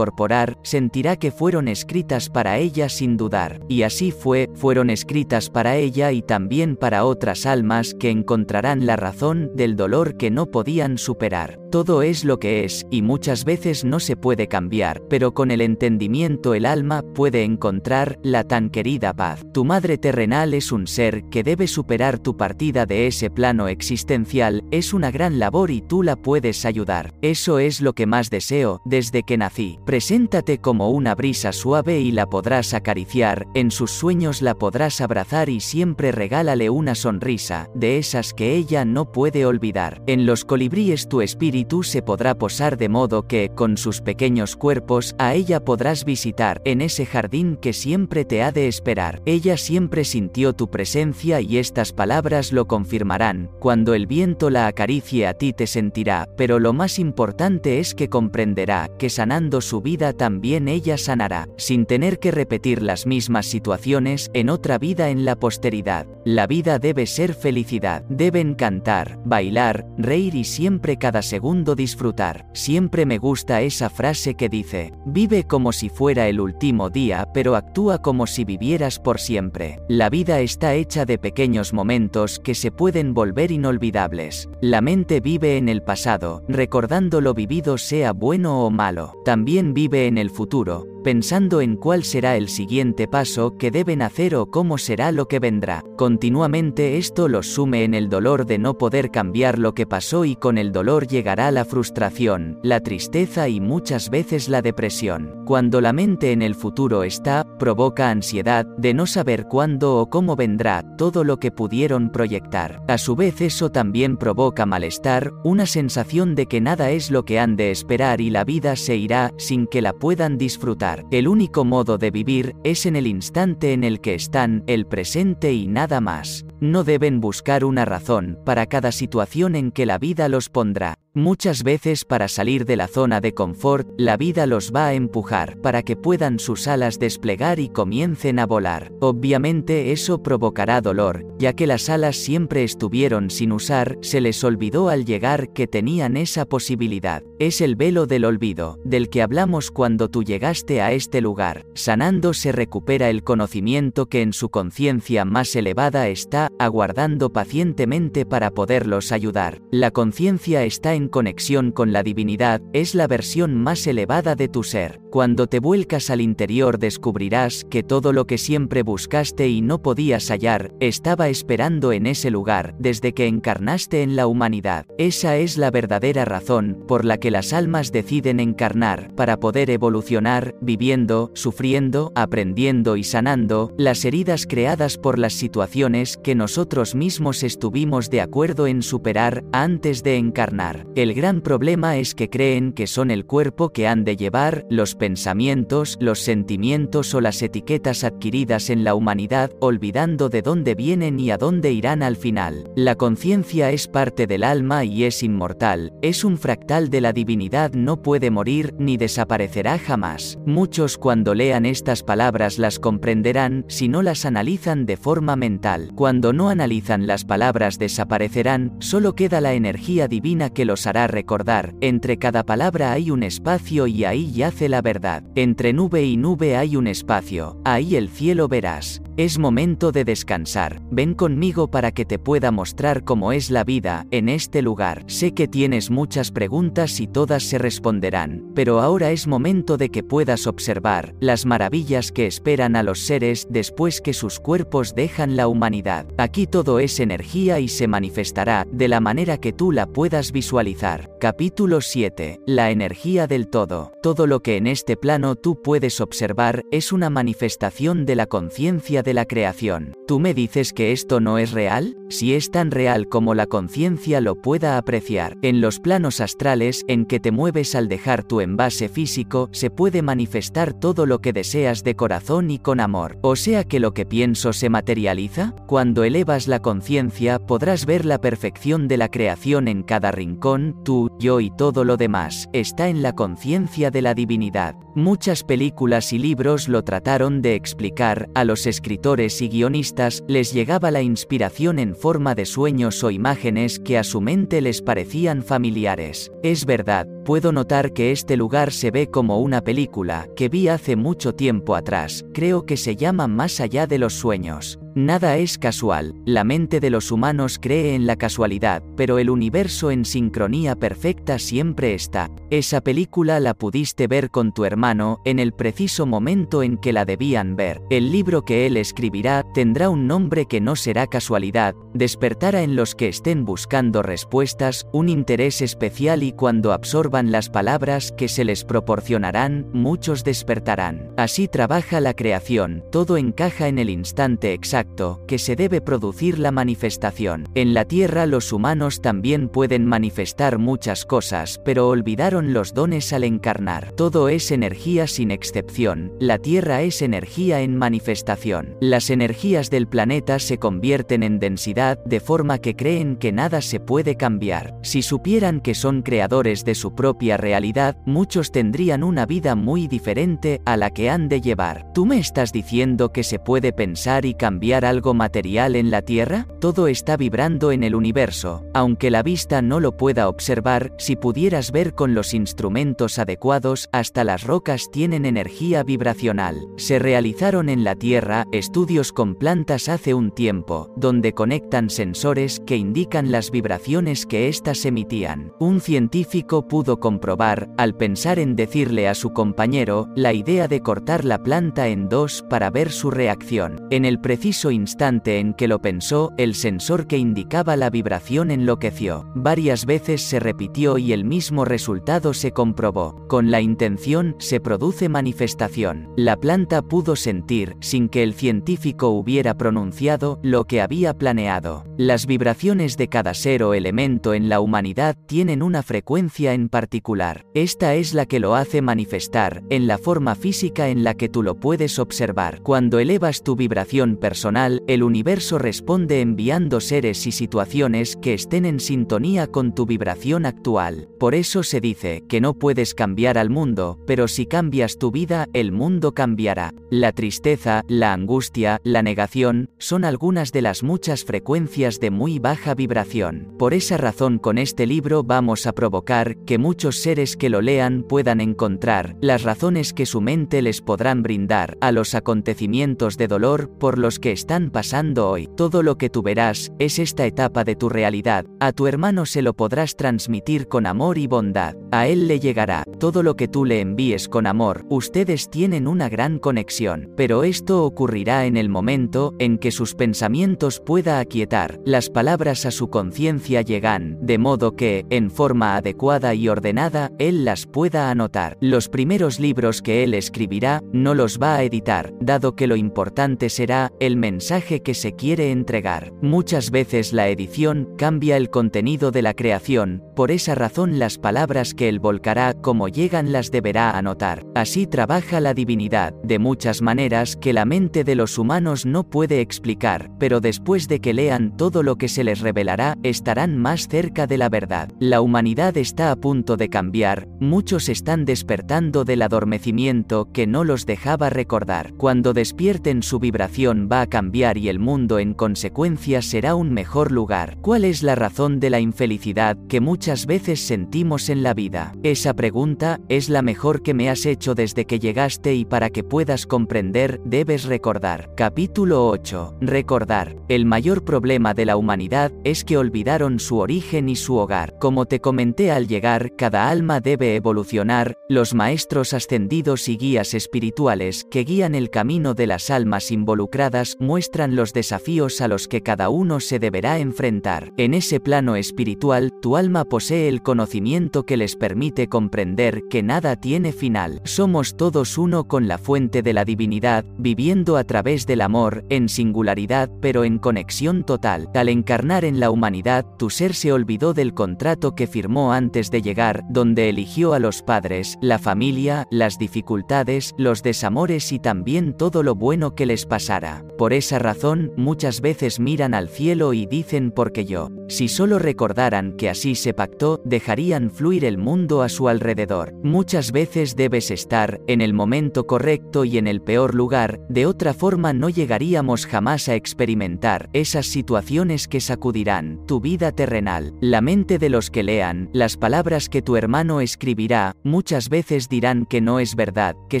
sentirá que fueron escritas para ella sin dudar. Y así fue, fueron escritas para ella y también para otras almas que encontrarán la razón del dolor que no podían superar. Todo es lo que es, y muchas veces no se puede cambiar, pero con el entendimiento el alma puede encontrar la tan querida paz. Tu madre terrenal es un ser que debe superar tu partida de ese plano existencial, es una gran labor y tú la puedes ayudar. Eso es lo que más deseo, desde que nací. Preséntate como una brisa suave y la podrás acariciar, en sus sueños la podrás abrazar y siempre regálale una sonrisa, de esas que ella no puede olvidar. En los colibríes tu espíritu se podrá posar de modo que, con sus pequeños cuerpos, a ella podrás visitar, en ese jardín que siempre te ha de esperar. Ella siempre sintió tu presencia y estas palabras lo confirmarán, cuando el viento la acaricie a ti te sentirá, pero lo más importante es que comprenderá que sanando su vida también ella sanará, sin tener que repetir las mismas situaciones en otra vida en la posteridad. La vida debe ser felicidad, deben cantar, bailar, reír y siempre cada segundo disfrutar. Siempre me gusta esa frase que dice, vive como si fuera el último día pero actúa como si vivieras por siempre. La vida está hecha de pequeños momentos que se pueden volver inolvidables. La mente vive en el pasado, recordando lo vivido sea bueno o malo. También vive en el futuro, pensando en cuál será el siguiente paso que deben hacer o cómo será lo que vendrá. Continuamente esto los sume en el dolor de no poder cambiar lo que pasó y con el dolor llegará la frustración, la tristeza y muchas veces la depresión. Cuando la mente en el futuro está, provoca ansiedad de no saber cuándo o cómo vendrá todo lo que pudieron proyectar. A su vez eso también provoca malestar, una sensación de que nada es lo que han de esperar y la vida se irá sin que la puedan disfrutar. El único modo de vivir es en el instante en el que están, el presente y nada más. No deben buscar una razón para cada situación en que la vida los pondrá. Muchas veces para salir de la zona de confort, la vida los va a empujar para que puedan sus alas desplegar y comiencen a volar. Obviamente eso provocará dolor, ya que las alas siempre estuvieron sin usar, se les olvidó al llegar que tenían esa posibilidad. Es el velo del olvido, del que hablamos cuando tú llegaste a este lugar. Sanando se recupera el conocimiento que en su conciencia más elevada está, aguardando pacientemente para poderlos ayudar. La conciencia está en conexión con la divinidad, es la versión más elevada de tu ser. Cuando te vuelcas al interior descubrirás que todo lo que siempre buscaste y no podías hallar, estaba esperando en ese lugar, desde que encarnaste en la humanidad. Esa es la verdadera razón por la que las almas deciden encarnar, para poder evolucionar, viviendo, sufriendo, aprendiendo y sanando, las heridas creadas por las situaciones que nosotros mismos estuvimos de acuerdo en superar antes de encarnar. El gran problema es que creen que son el cuerpo que han de llevar los pensamientos, los sentimientos o las etiquetas adquiridas en la humanidad, olvidando de dónde vienen y a dónde irán al final. La conciencia es parte del alma y es inmortal, es un fractal de la divinidad, no puede morir ni desaparecerá jamás. Muchos cuando lean estas palabras las comprenderán si no las analizan de forma mental. Cuando no analizan las palabras desaparecerán, solo queda la energía divina que los hará recordar. Entre cada palabra hay un espacio y ahí yace la verdad. Entre nube y nube hay un espacio, ahí el cielo verás. Es momento de descansar, ven conmigo para que te pueda mostrar cómo es la vida en este lugar. Sé que tienes muchas preguntas y todas se responderán, pero ahora es momento de que puedas observar las maravillas que esperan a los seres después que sus cuerpos dejan la humanidad. Aquí todo es energía y se manifestará de la manera que tú la puedas visualizar. Capítulo 7. La energía del todo. Todo lo que en este plano tú puedes observar es una manifestación de la conciencia de la creación. ¿Tú me dices que esto no es real? Si es tan real como la conciencia lo pueda apreciar. En los planos astrales en que te mueves al dejar tu envase físico, se puede manifestar todo lo que deseas de corazón y con amor. O sea que lo que pienso se materializa. Cuando elevas la conciencia podrás ver la perfección de la creación en cada rincón, tú, yo y todo lo demás, está en la conciencia de la divinidad. Muchas películas y libros lo trataron de explicar, a los escritores y guionistas les llegaba la inspiración en forma de sueños o imágenes que a su mente les parecían familiares. Es verdad, puedo notar que este lugar se ve como una película que vi hace mucho tiempo atrás, creo que se llama Más allá de los sueños. Nada es casual, la mente de los humanos cree en la casualidad, pero el universo en sincronía perfecta siempre está. Esa película la pudiste ver con tu hermano en el preciso momento en que la debían ver. El libro que él escribirá tendrá un nombre que no será casualidad, despertará en los que estén buscando respuestas un interés especial y cuando absorban las palabras que se les proporcionarán, muchos despertarán. Así trabaja la creación, todo encaja en el instante exacto que se debe producir la manifestación. En la Tierra los humanos también pueden manifestar muchas cosas, pero olvidaron los dones al encarnar. Todo es energía sin excepción, la Tierra es energía en manifestación. Las energías del planeta se convierten en densidad de forma que creen que nada se puede cambiar. Si supieran que son creadores de su propia realidad, muchos tendrían una vida muy diferente a la que han de llevar. ¿Tú me estás diciendo que se puede pensar y cambiar algo material en la Tierra? Todo está vibrando en el universo, aunque la vista no lo pueda observar, si pudieras ver con los instrumentos adecuados, hasta las rocas tienen energía vibracional. Se realizaron en la Tierra estudios con plantas hace un tiempo, donde conectan sensores que indican las vibraciones que éstas emitían. Un científico pudo comprobar, al pensar en decirle a su compañero, la idea de cortar la planta en dos para ver su reacción. En el preciso instante en que lo pensó, el sensor que indicaba la vibración enloqueció. Varias veces se repitió y el mismo resultado se comprobó. Con la intención se produce manifestación. La planta pudo sentir, sin que el científico hubiera pronunciado, lo que había planeado. Las vibraciones de cada ser o elemento en la humanidad tienen una frecuencia en particular. Esta es la que lo hace manifestar, en la forma física en la que tú lo puedes observar. Cuando elevas tu vibración personal, el universo responde enviando seres y situaciones que estén en sintonía con tu vibración actual. Por eso se dice que no puedes cambiar al mundo, pero si cambias tu vida, el mundo cambiará. La tristeza, la angustia, la negación, son algunas de las muchas frecuencias de muy baja vibración. Por esa razón con este libro vamos a provocar que muchos seres que lo lean puedan encontrar las razones que su mente les podrán brindar a los acontecimientos de dolor por los que están pasando hoy. Todo lo que tú verás es esta etapa de tu realidad. A tu hermano se lo podrás transmitir con amor y bondad. A él le llegará todo lo que tú le envíes con amor. Ustedes tienen una gran conexión, pero esto ocurrirá en el momento en que sus pensamientos pueda aquietar. Las palabras a su conciencia llegan, de modo que, en forma adecuada y ordenada, él las pueda anotar. Los primeros libros que él escribirá, no los va a editar, dado que lo importante será el mensaje que se quiere entregar. Muchas veces la edición cambia el contenido de la creación, por esa razón las palabras que él volcará como llegan las deberá anotar. Así trabaja la divinidad, de muchas maneras que la mente de los humanos no puede explicar, pero después de que lean todo lo que se les revelará, estarán más cerca de la verdad. La humanidad está a punto de cambiar, muchos están despertando del adormecimiento que no los dejaba recordar. Cuando despierten su vibración va a cambiar y el mundo en consecuencia será un mejor lugar. ¿Cuál es la razón de la infelicidad que muchas veces sentimos en la vida? Esa pregunta es la mejor que me has hecho desde que llegaste y para que puedas comprender, debes recordar. Capítulo 8. Recordar. El mayor problema de la humanidad es que olvidaron su origen y su hogar. Como te comenté al llegar, cada alma debe evolucionar, los maestros ascendidos y guías espirituales que guían el camino de las almas involucradas muestran los desafíos a los que cada uno se deberá enfrentar. En ese plano espiritual, tu alma posee el conocimiento que les permite comprender que nada tiene final. Somos todos uno con la fuente de la divinidad, viviendo a través del amor, en singularidad pero en conexión total. Al encarnar en la humanidad, tu ser se olvidó del contrato que firmó antes de llegar, donde eligió a los padres, la familia, las dificultades, los desamores y también todo lo bueno que les pasara. Por esa razón, muchas veces miran al cielo y dicen porque yo. Si solo recordaran que así se pactó, dejarían fluir el mundo a su alrededor. Muchas veces debes estar en el momento correcto y en el peor lugar, de otra forma no llegaríamos jamás a experimentar esas situaciones que sacudirán tu vida terrenal. La mente de los que lean las palabras que tu hermano escribirá, muchas veces dirán que no es verdad, que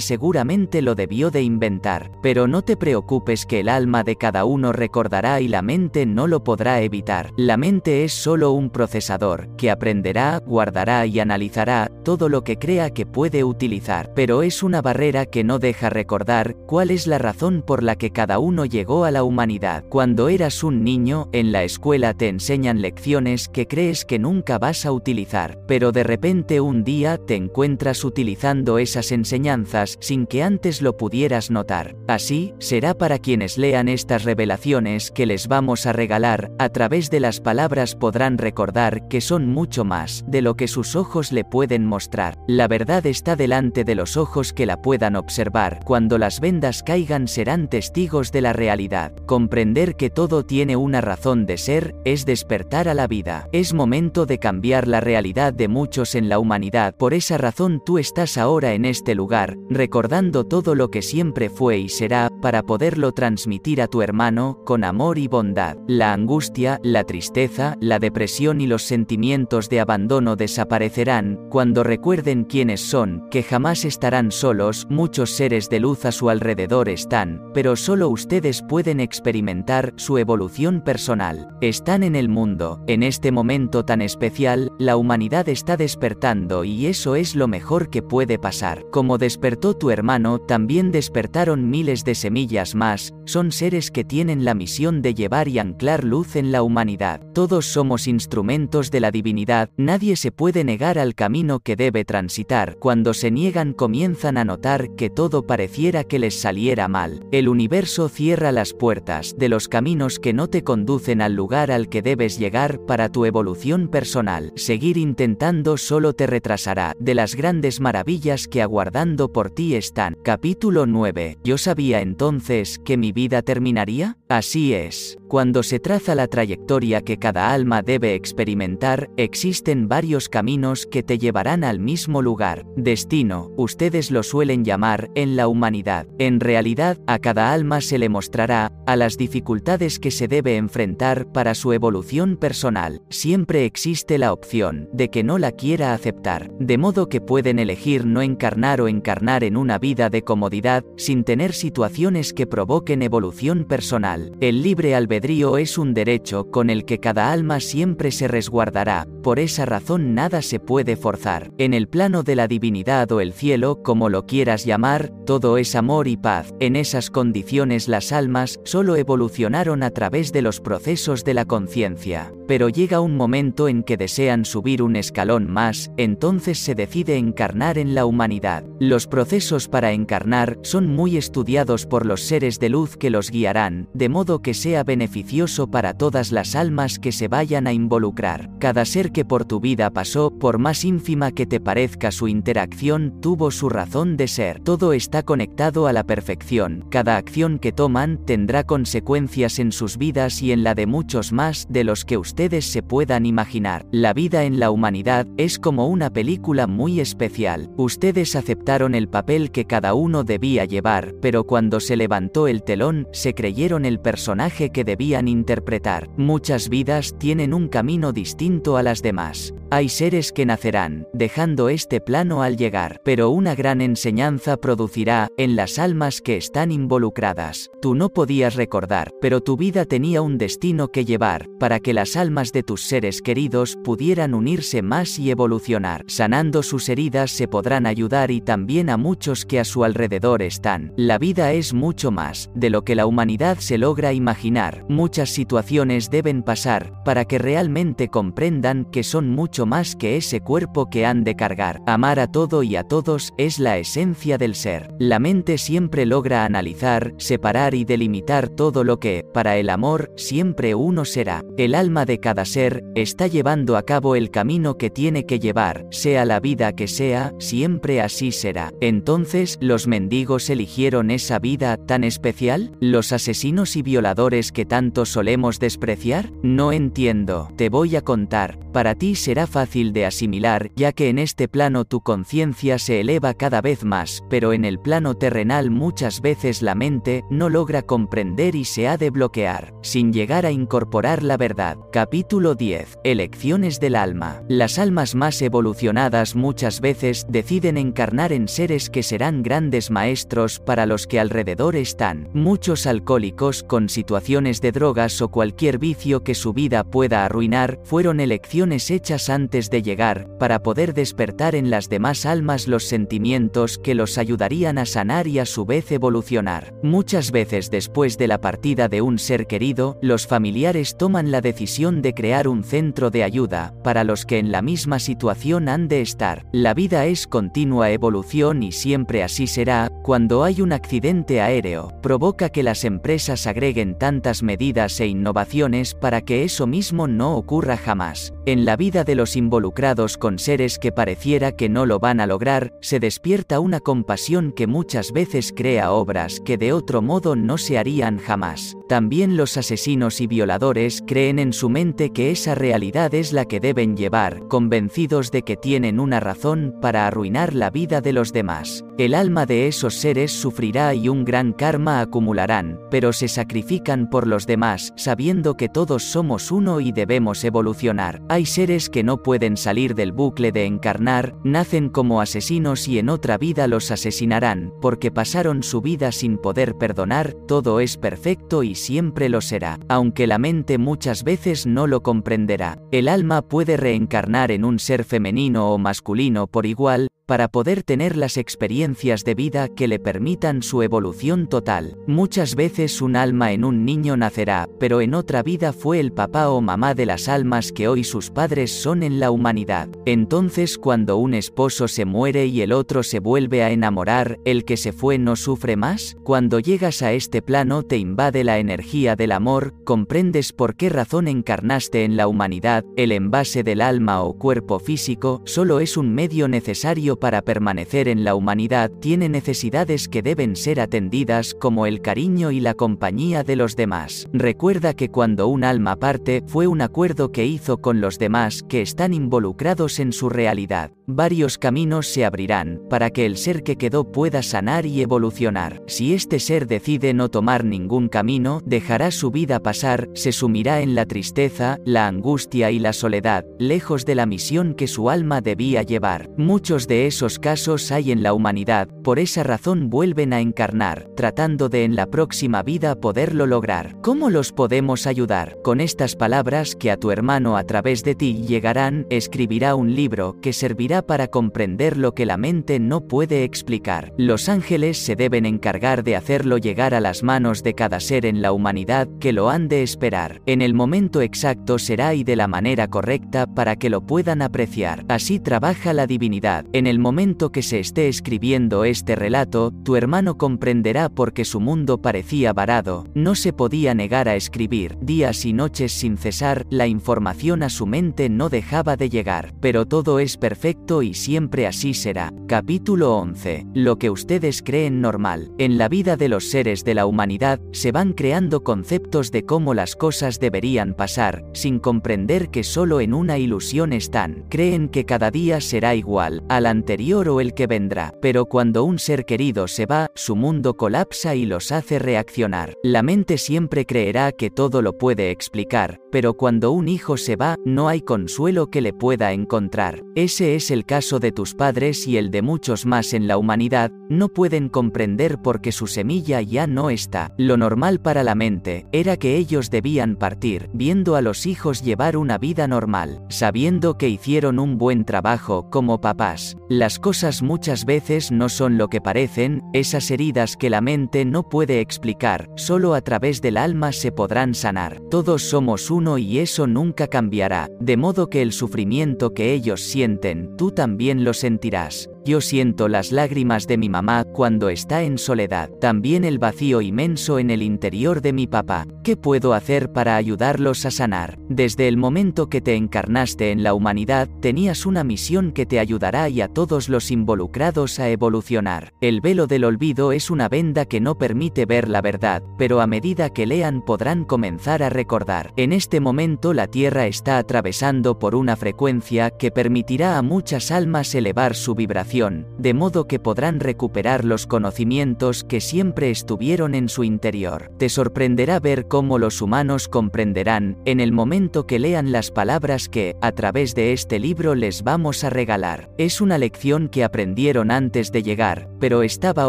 seguramente lo debió de inventar, pero no te preocupes que el alma de cada uno recordará y la mente no lo podrá evitar. La mente es solo un procesador, que aprenderá, guardará y analizará todo lo que crea que puede utilizar, pero es una barrera que no deja recordar cuál es la razón por la que cada uno llegó a la humanidad. Cuando eras un niño, en la escuela te enseñan lecciones que crees que nunca vas a utilizar, pero de repente un día te encuentras utilizando esas enseñanzas sin que antes lo pudieras notar. Así, será para quienes lean estas revelaciones que les vamos a regalar, a través de las palabras podrán recordar que son mucho más de lo que sus ojos le pueden mostrar. La verdad está delante de los ojos que la puedan observar. Cuando las vendas caigan serán testigos de la realidad. Comprender que todo tiene una razón de ser es despertar a la vida. Es momento de cambiar la realidad de muchos en la humanidad. Por esa razón tú estás ahora en este lugar, recordando todo lo que siempre fue y será, para poderlo transmitir a tu hermano, con amor y bondad. La angustia, la tristeza, la depresión y los sentimientos de abandono desaparecerán, cuando recuerden quiénes son, que jamás estarán solos, muchos seres de luz a su alrededor están, pero solo ustedes pueden experimentar su evolución personal. Están en el mundo, en este momento tan especial, la humanidad está despertando y eso es lo mejor que puede pasar. Como despertó tu hermano, también despertaron miles de semillas más, seres que tienen la misión de llevar y anclar luz en la humanidad. Todos somos instrumentos de la divinidad, nadie se puede negar al camino que debe transitar. Cuando se niegan comienzan a notar que todo pareciera que les saliera mal. El universo cierra las puertas de los caminos que no te conducen al lugar al que debes llegar para tu evolución personal. Seguir intentando solo te retrasará de las grandes maravillas que aguardando por ti están. Capítulo 9. Yo sabía entonces que mi vida terminaría? Así es. Cuando se traza la trayectoria que cada alma debe experimentar, existen varios caminos que te llevarán al mismo lugar. Destino, ustedes lo suelen llamar, en la humanidad. En realidad, a cada alma se le mostrará, a las dificultades que se debe enfrentar para su evolución personal. Siempre existe la opción de que no la quiera aceptar, de modo que pueden elegir no encarnar o encarnar en una vida de comodidad, sin tener situaciones que provoquen evolución personal. El libre albedrío es un derecho con el que cada alma siempre se resguardará, por esa razón nada se puede forzar. En el plano de la divinidad o el cielo, como lo quieras llamar, todo es amor y paz. En esas condiciones las almas solo evolucionaron a través de los procesos de la conciencia. Pero llega un momento en que desean subir un escalón más, entonces se decide encarnar en la humanidad. Los procesos para encarnar son muy estudiados por los seres de luz que los guiarán, de modo que sea beneficioso para todas las almas que se vayan a involucrar. Cada ser que por tu vida pasó, por más ínfima que te parezca su interacción, tuvo su razón de ser. Todo está conectado a la perfección. Cada acción que toman tendrá consecuencias en sus vidas y en la de muchos más de los que ustedes se puedan imaginar. La vida en la humanidad es como una película muy especial. Ustedes aceptaron el papel que cada uno debía llevar, pero cuando se levantó el telón, se creyeron el personaje que debían interpretar. Muchas vidas tienen un camino distinto a las demás. Hay seres que nacerán, dejando este plano al llegar, pero una gran enseñanza producirá, en las almas que están involucradas. Tú no podías recordar, pero tu vida tenía un destino que llevar, para que las almas de tus seres queridos pudieran unirse más y evolucionar. Sanando sus heridas se podrán ayudar y también a muchos que a su alrededor están. La vida es mucho más, de lo que la humanidad se logra imaginar. Muchas situaciones deben pasar, para que realmente comprendan que son más que ese cuerpo que han de cargar. Amar a todo y a todos es la esencia del ser. La mente siempre logra analizar, separar y delimitar todo lo que, para el amor, siempre uno será. El alma de cada ser está llevando a cabo el camino que tiene que llevar, sea la vida que sea, siempre así será. Entonces, ¿los mendigos eligieron esa vida tan especial? ¿Los asesinos y violadores que tanto solemos despreciar? No entiendo. Te voy a contar. Para ti será fácil de asimilar, ya que en este plano tu conciencia se eleva cada vez más, pero en el plano terrenal muchas veces la mente no logra comprender y se ha de bloquear, sin llegar a incorporar la verdad. Capítulo 10. Elecciones del alma. Las almas más evolucionadas muchas veces deciden encarnar en seres que serán grandes maestros para los que alrededor están. Muchos alcohólicos con situaciones de drogas o cualquier vicio que su vida pueda arruinar, fueron elecciones hechas antes de llegar, para poder despertar en las demás almas los sentimientos que los ayudarían a sanar y a su vez evolucionar. Muchas veces después de la partida de un ser querido, los familiares toman la decisión de crear un centro de ayuda, para los que en la misma situación han de estar. La vida es continua evolución y siempre así será, cuando hay un accidente aéreo, provoca que las empresas agreguen tantas medidas e innovaciones para que eso mismo no ocurra jamás. En la vida de los involucrados con seres que pareciera que no lo van a lograr, se despierta una compasión que muchas veces crea obras que de otro modo no se harían jamás. También los asesinos y violadores creen en su mente que esa realidad es la que deben llevar, convencidos de que tienen una razón para arruinar la vida de los demás. El alma de esos seres sufrirá y un gran karma acumularán, pero se sacrifican por los demás, sabiendo que todos somos uno y debemos evolucionar. Hay seres que no pueden salir del bucle de encarnar, nacen como asesinos y en otra vida los asesinarán, porque pasaron su vida sin poder perdonar, todo es perfecto y siempre lo será, aunque la mente muchas veces no lo comprenderá. El alma puede reencarnar en un ser femenino o masculino por igual, para poder tener las experiencias de vida que le permitan su evolución total. Muchas veces un alma en un niño nacerá, pero en otra vida fue el papá o mamá de las almas que hoy sus padres son en la humanidad. Entonces cuando un esposo se muere y el otro se vuelve a enamorar, ¿el que se fue no sufre más? Cuando llegas a este plano te invade la energía del amor, comprendes por qué razón encarnaste en la humanidad, el envase del alma o cuerpo físico solo es un medio necesario para permanecer en la humanidad tiene necesidades que deben ser atendidas como el cariño y la compañía de los demás. Recuerda que cuando un alma parte fue un acuerdo que hizo con los demás que están involucrados en su realidad. Varios caminos se abrirán para que el ser que quedó pueda sanar y evolucionar. Si este ser decide no tomar ningún camino, dejará su vida pasar, se sumirá en la tristeza, la angustia y la soledad, lejos de la misión que su alma debía llevar. Muchos de esos casos hay en la humanidad, por esa razón vuelven a encarnar, tratando de en la próxima vida poderlo lograr. ¿Cómo los podemos ayudar? Con estas palabras que a tu hermano a través de ti llegarán, escribirá un libro que servirá para comprender lo que la mente no puede explicar. Los ángeles se deben encargar de hacerlo llegar a las manos de cada ser en la humanidad que lo han de esperar. En el momento exacto será y de la manera correcta para que lo puedan apreciar. Así trabaja la divinidad. En el momento que se esté escribiendo este relato, tu hermano comprenderá porque su mundo parecía varado, no se podía negar a escribir, días y noches sin cesar, la información a su mente no dejaba de llegar, pero todo es perfecto y siempre así será. Capítulo 11. Lo que ustedes creen normal. En la vida de los seres de la humanidad, se van creando conceptos de cómo las cosas deberían pasar, sin comprender que solo en una ilusión están. Creen que cada día será igual, al anterior o el que vendrá, pero cuando un ser querido se va, su mundo colapsa y los hace reaccionar. La mente siempre creerá que todo lo puede explicar, pero cuando un hijo se va, no hay consuelo que le pueda encontrar. Ese es el caso de tus padres y el de muchos más en la humanidad, no pueden comprender porque su semilla ya no está. Lo normal para la mente era que ellos debían partir, viendo a los hijos llevar una vida normal, sabiendo que hicieron un buen trabajo como papás. Las cosas muchas veces no son lo que parecen, esas heridas que la mente no puede explicar, solo a través del alma se podrán sanar. Todos somos uno y eso nunca cambiará, de modo que el sufrimiento que ellos sienten, tú también lo sentirás. Yo siento las lágrimas de mi mamá cuando está en soledad, también el vacío inmenso en el interior de mi papá. ¿Qué puedo hacer para ayudarlos a sanar? Desde el momento que te encarnaste en la humanidad, tenías una misión que te ayudará y a todos los involucrados a evolucionar. El velo del olvido es una venda que no permite ver la verdad, pero a medida que lean podrán comenzar a recordar. En este momento la Tierra está atravesando por una frecuencia que permitirá a muchas almas elevar su vibración de modo que podrán recuperar los conocimientos que siempre estuvieron en su interior. Te sorprenderá ver cómo los humanos comprenderán, en el momento que lean las palabras que, a través de este libro les vamos a regalar. Es una lección que aprendieron antes de llegar, pero estaba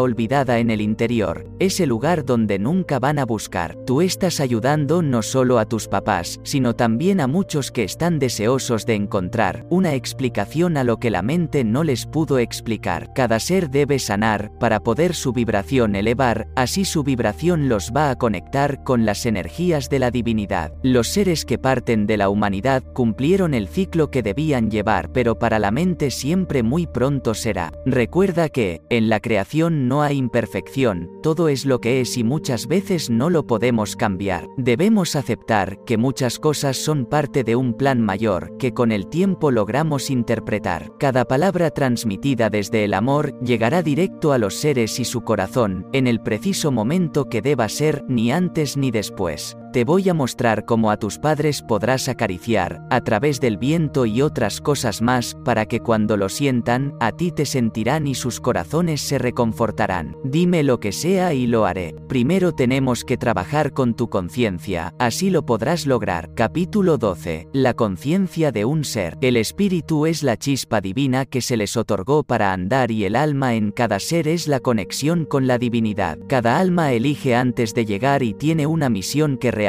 olvidada en el interior, ese lugar donde nunca van a buscar. Tú estás ayudando no solo a tus papás, sino también a muchos que están deseosos de encontrar una explicación a lo que la mente no les pudo explicar explicar. Cada ser debe sanar, para poder su vibración elevar, así su vibración los va a conectar con las energías de la divinidad. Los seres que parten de la humanidad cumplieron el ciclo que debían llevar, pero para la mente siempre muy pronto será. Recuerda que, en la creación no hay imperfección, todo es lo que es y muchas veces no lo podemos cambiar. Debemos aceptar que muchas cosas son parte de un plan mayor, que con el tiempo logramos interpretar. Cada palabra transmitida desde el amor llegará directo a los seres y su corazón, en el preciso momento que deba ser, ni antes ni después. Te voy a mostrar cómo a tus padres podrás acariciar, a través del viento y otras cosas más, para que cuando lo sientan, a ti te sentirán y sus corazones se reconfortarán. Dime lo que sea y lo haré. Primero tenemos que trabajar con tu conciencia, así lo podrás lograr. Capítulo 12. La conciencia de un ser. El espíritu es la chispa divina que se les otorgó para andar y el alma en cada ser es la conexión con la divinidad. Cada alma elige antes de llegar y tiene una misión que realizar,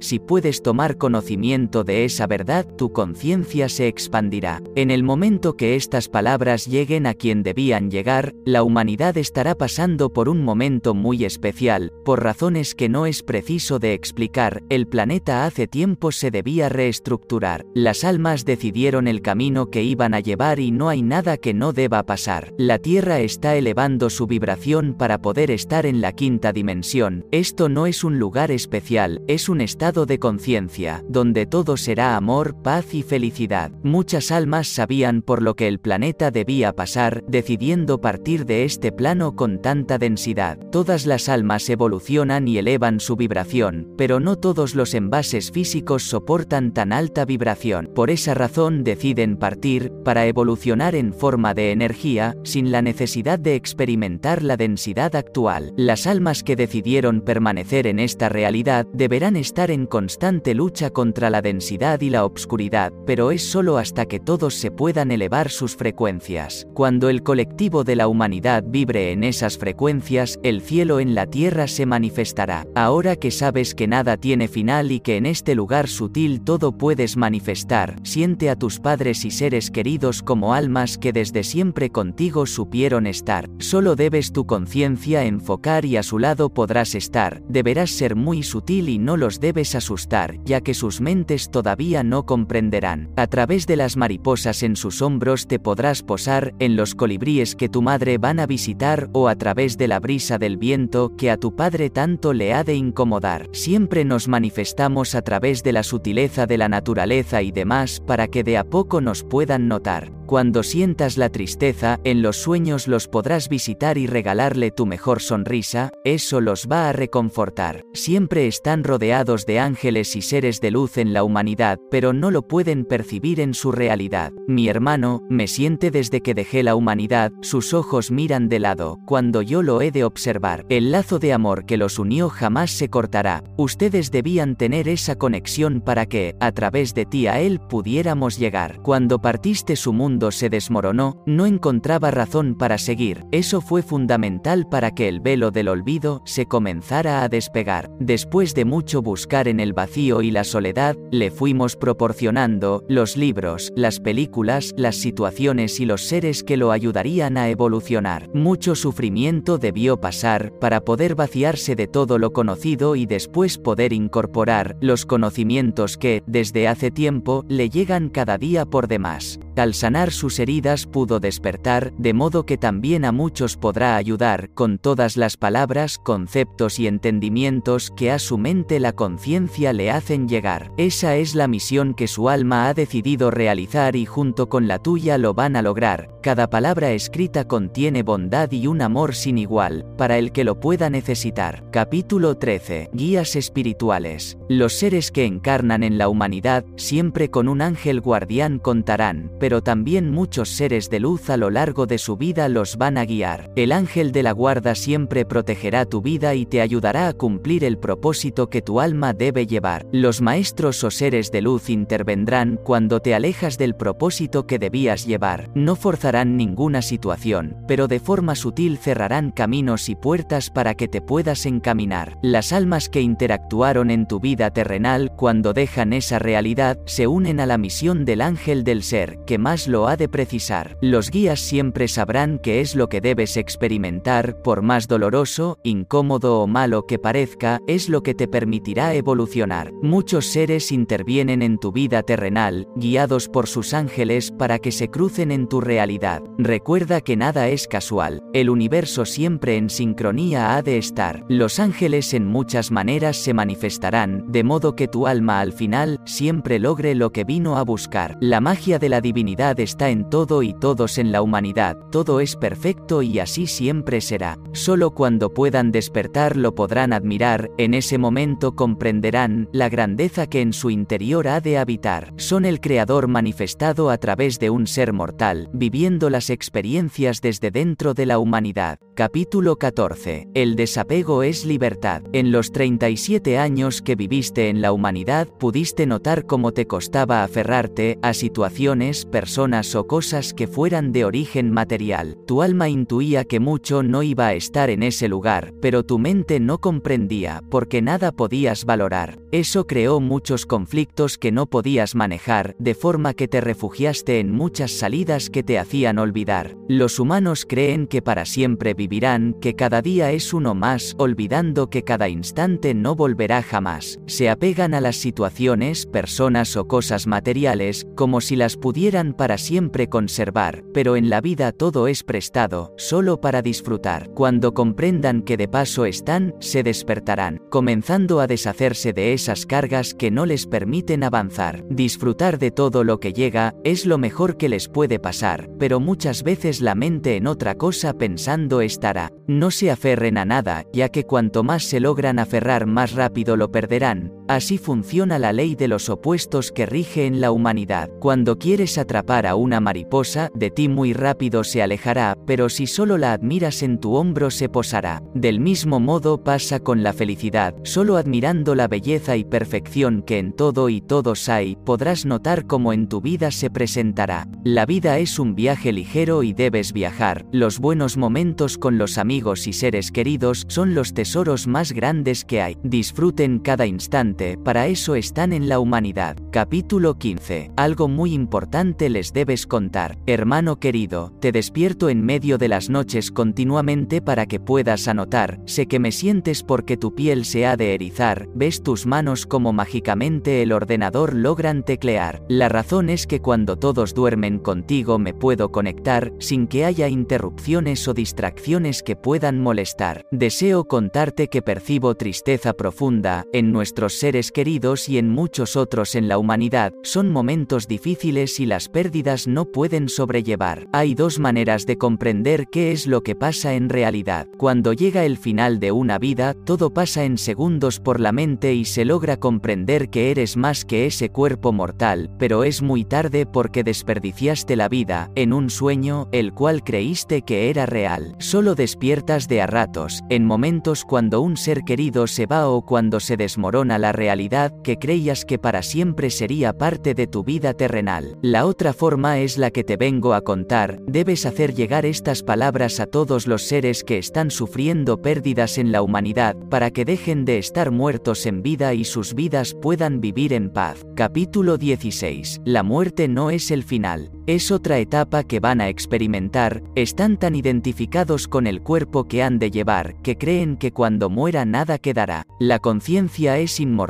si puedes tomar conocimiento de esa verdad, tu conciencia se expandirá. En el momento que estas palabras lleguen a quien debían llegar, la humanidad estará pasando por un momento muy especial, por razones que no es preciso de explicar, el planeta hace tiempo se debía reestructurar, las almas decidieron el camino que iban a llevar y no hay nada que no deba pasar. La Tierra está elevando su vibración para poder estar en la quinta dimensión, esto no es un lugar especial, es un estado de conciencia, donde todo será amor, paz y felicidad. Muchas almas sabían por lo que el planeta debía pasar, decidiendo partir de este plano con tanta densidad. Todas las almas evolucionan y elevan su vibración, pero no todos los envases físicos soportan tan alta vibración. Por esa razón deciden partir, para evolucionar en forma de energía, sin la necesidad de experimentar la densidad actual. Las almas que decidieron permanecer en esta realidad deberán estar en constante lucha contra la densidad y la obscuridad, pero es solo hasta que todos se puedan elevar sus frecuencias. Cuando el colectivo de la humanidad vibre en esas frecuencias, el cielo en la tierra se manifestará. Ahora que sabes que nada tiene final y que en este lugar sutil todo puedes manifestar, siente a tus padres y seres queridos como almas que desde siempre contigo supieron estar. Solo debes tu conciencia enfocar y a su lado podrás estar, deberás ser muy sutil y no los debes asustar, ya que sus mentes todavía no comprenderán. A través de las mariposas en sus hombros te podrás posar, en los colibríes que tu madre van a visitar o a través de la brisa del viento que a tu padre tanto le ha de incomodar. Siempre nos manifestamos a través de la sutileza de la naturaleza y demás para que de a poco nos puedan notar. Cuando sientas la tristeza, en los sueños los podrás visitar y regalarle tu mejor sonrisa, eso los va a reconfortar. Siempre están rodeados de ángeles y seres de luz en la humanidad, pero no lo pueden percibir en su realidad. Mi hermano, me siente desde que dejé la humanidad, sus ojos miran de lado, cuando yo lo he de observar. El lazo de amor que los unió jamás se cortará. Ustedes debían tener esa conexión para que, a través de ti a él, pudiéramos llegar. Cuando partiste su mundo, se desmoronó, no encontraba razón para seguir. Eso fue fundamental para que el velo del olvido se comenzara a despegar. Después de mucho buscar en el vacío y la soledad, le fuimos proporcionando los libros, las películas, las situaciones y los seres que lo ayudarían a evolucionar. Mucho sufrimiento debió pasar para poder vaciarse de todo lo conocido y después poder incorporar los conocimientos que, desde hace tiempo, le llegan cada día por demás. Al sanar sus heridas pudo despertar, de modo que también a muchos podrá ayudar, con todas las palabras, conceptos y entendimientos que a su mente la conciencia le hacen llegar. Esa es la misión que su alma ha decidido realizar y junto con la tuya lo van a lograr. Cada palabra escrita contiene bondad y un amor sin igual, para el que lo pueda necesitar. Capítulo 13. Guías espirituales. Los seres que encarnan en la humanidad, siempre con un ángel guardián contarán, pero también muchos seres de luz a lo largo de su vida los van a guiar. El ángel de la guarda siempre protegerá tu vida y te ayudará a cumplir el propósito que tu alma debe llevar. Los maestros o seres de luz intervendrán cuando te alejas del propósito que debías llevar. No forzarán ninguna situación, pero de forma sutil cerrarán caminos y puertas para que te puedas encaminar. Las almas que interactuaron en tu vida terrenal cuando dejan esa realidad se unen a la misión del ángel del ser, que más lo ha de precisar. Los guías siempre sabrán qué es lo que debes experimentar, por más doloroso, incómodo o malo que parezca, es lo que te permitirá evolucionar. Muchos seres intervienen en tu vida terrenal, guiados por sus ángeles para que se crucen en tu realidad. Recuerda que nada es casual, el universo siempre en sincronía ha de estar. Los ángeles en muchas maneras se manifestarán, de modo que tu alma al final siempre logre lo que vino a buscar. La magia de la divinidad está en todo y todos en la humanidad, todo es perfecto y así siempre será. Solo cuando puedan despertar lo podrán admirar, en ese momento comprenderán la grandeza que en su interior ha de habitar. Son el Creador manifestado a través de un ser mortal, viviendo las experiencias desde dentro de la humanidad. Capítulo 14. El desapego es libertad. En los 37 años que viviste en la humanidad pudiste notar cómo te costaba aferrarte a situaciones, personas o cosas que fueran de origen material. Tu alma intuía que mucho no iba a estar en ese lugar, pero tu mente no comprendía, porque nada podías valorar. Eso creó muchos conflictos que no podías manejar, de forma que te refugiaste en muchas salidas que te hacían olvidar. Los humanos creen que para siempre vivirán que cada día es uno más, olvidando que cada instante no volverá jamás. Se apegan a las situaciones, personas o cosas materiales, como si las pudieran para siempre conservar, pero en la vida todo es prestado, solo para disfrutar. Cuando comprendan que de paso están, se despertarán, comenzando a deshacerse de esas cargas que no les permiten avanzar. Disfrutar de todo lo que llega, es lo mejor que les puede pasar, pero muchas veces la mente en otra cosa pensando estará. No se aferren a nada, ya que cuanto más se logran aferrar más rápido lo perderán, así funciona la ley de los opuestos que rige en la humanidad. Cuando quieres atrapar a una mariposa, de ti muy rápido se alejará, pero si solo la admiras en tu hombro se posará. Del mismo modo pasa con la felicidad, solo admirando la belleza y perfección que en todo y todos hay, podrás notar cómo en tu vida se presentará. La vida es un viaje ligero y debes viajar, los buenos momentos con los amigos y seres queridos son los tesoros más grandes que hay. Disfruten cada instante, para eso están en la humanidad. Capítulo 15. Algo muy importante les debes contar. Hermano querido, te despierto en medio de las noches continuamente para que puedas anotar, sé que me sientes porque tu piel se ha de erizar, ves tus manos como mágicamente el ordenador logran teclear. La razón es que cuando todos duermen contigo me puedo conectar, sin que haya interrupciones o distracciones que puedan molestar. Deseo contarte que percibo tristeza profunda, en nuestros seres queridos y en muchos otros en la humanidad, son momentos difíciles y las pérdidas no pueden sobrellevar. Hay dos maneras de comprender qué es lo que pasa en realidad. Cuando llega el final de una vida, todo pasa en segundos por la mente y se logra comprender que eres más que ese cuerpo mortal, pero es muy tarde porque desperdiciaste la vida, en un sueño, el cual creíste que era real. Solo despiertas de a ratos, en momentos cuando un ser querido se va o cuando se desmorona la realidad que creías que para siempre sería parte de tu vida terrenal. La otra forma es la que te vengo a contar, debes hacer llegar estas palabras a todos los seres que están sufriendo pérdidas en la humanidad, para que dejen de estar muertos en vida y sus vidas puedan vivir en paz. Capítulo 16. La muerte no es el final. Es otra etapa que van a experimentar, están tan identificados con el cuerpo que han de llevar, que creen que cuando muera nada quedará. La conciencia es inmortal,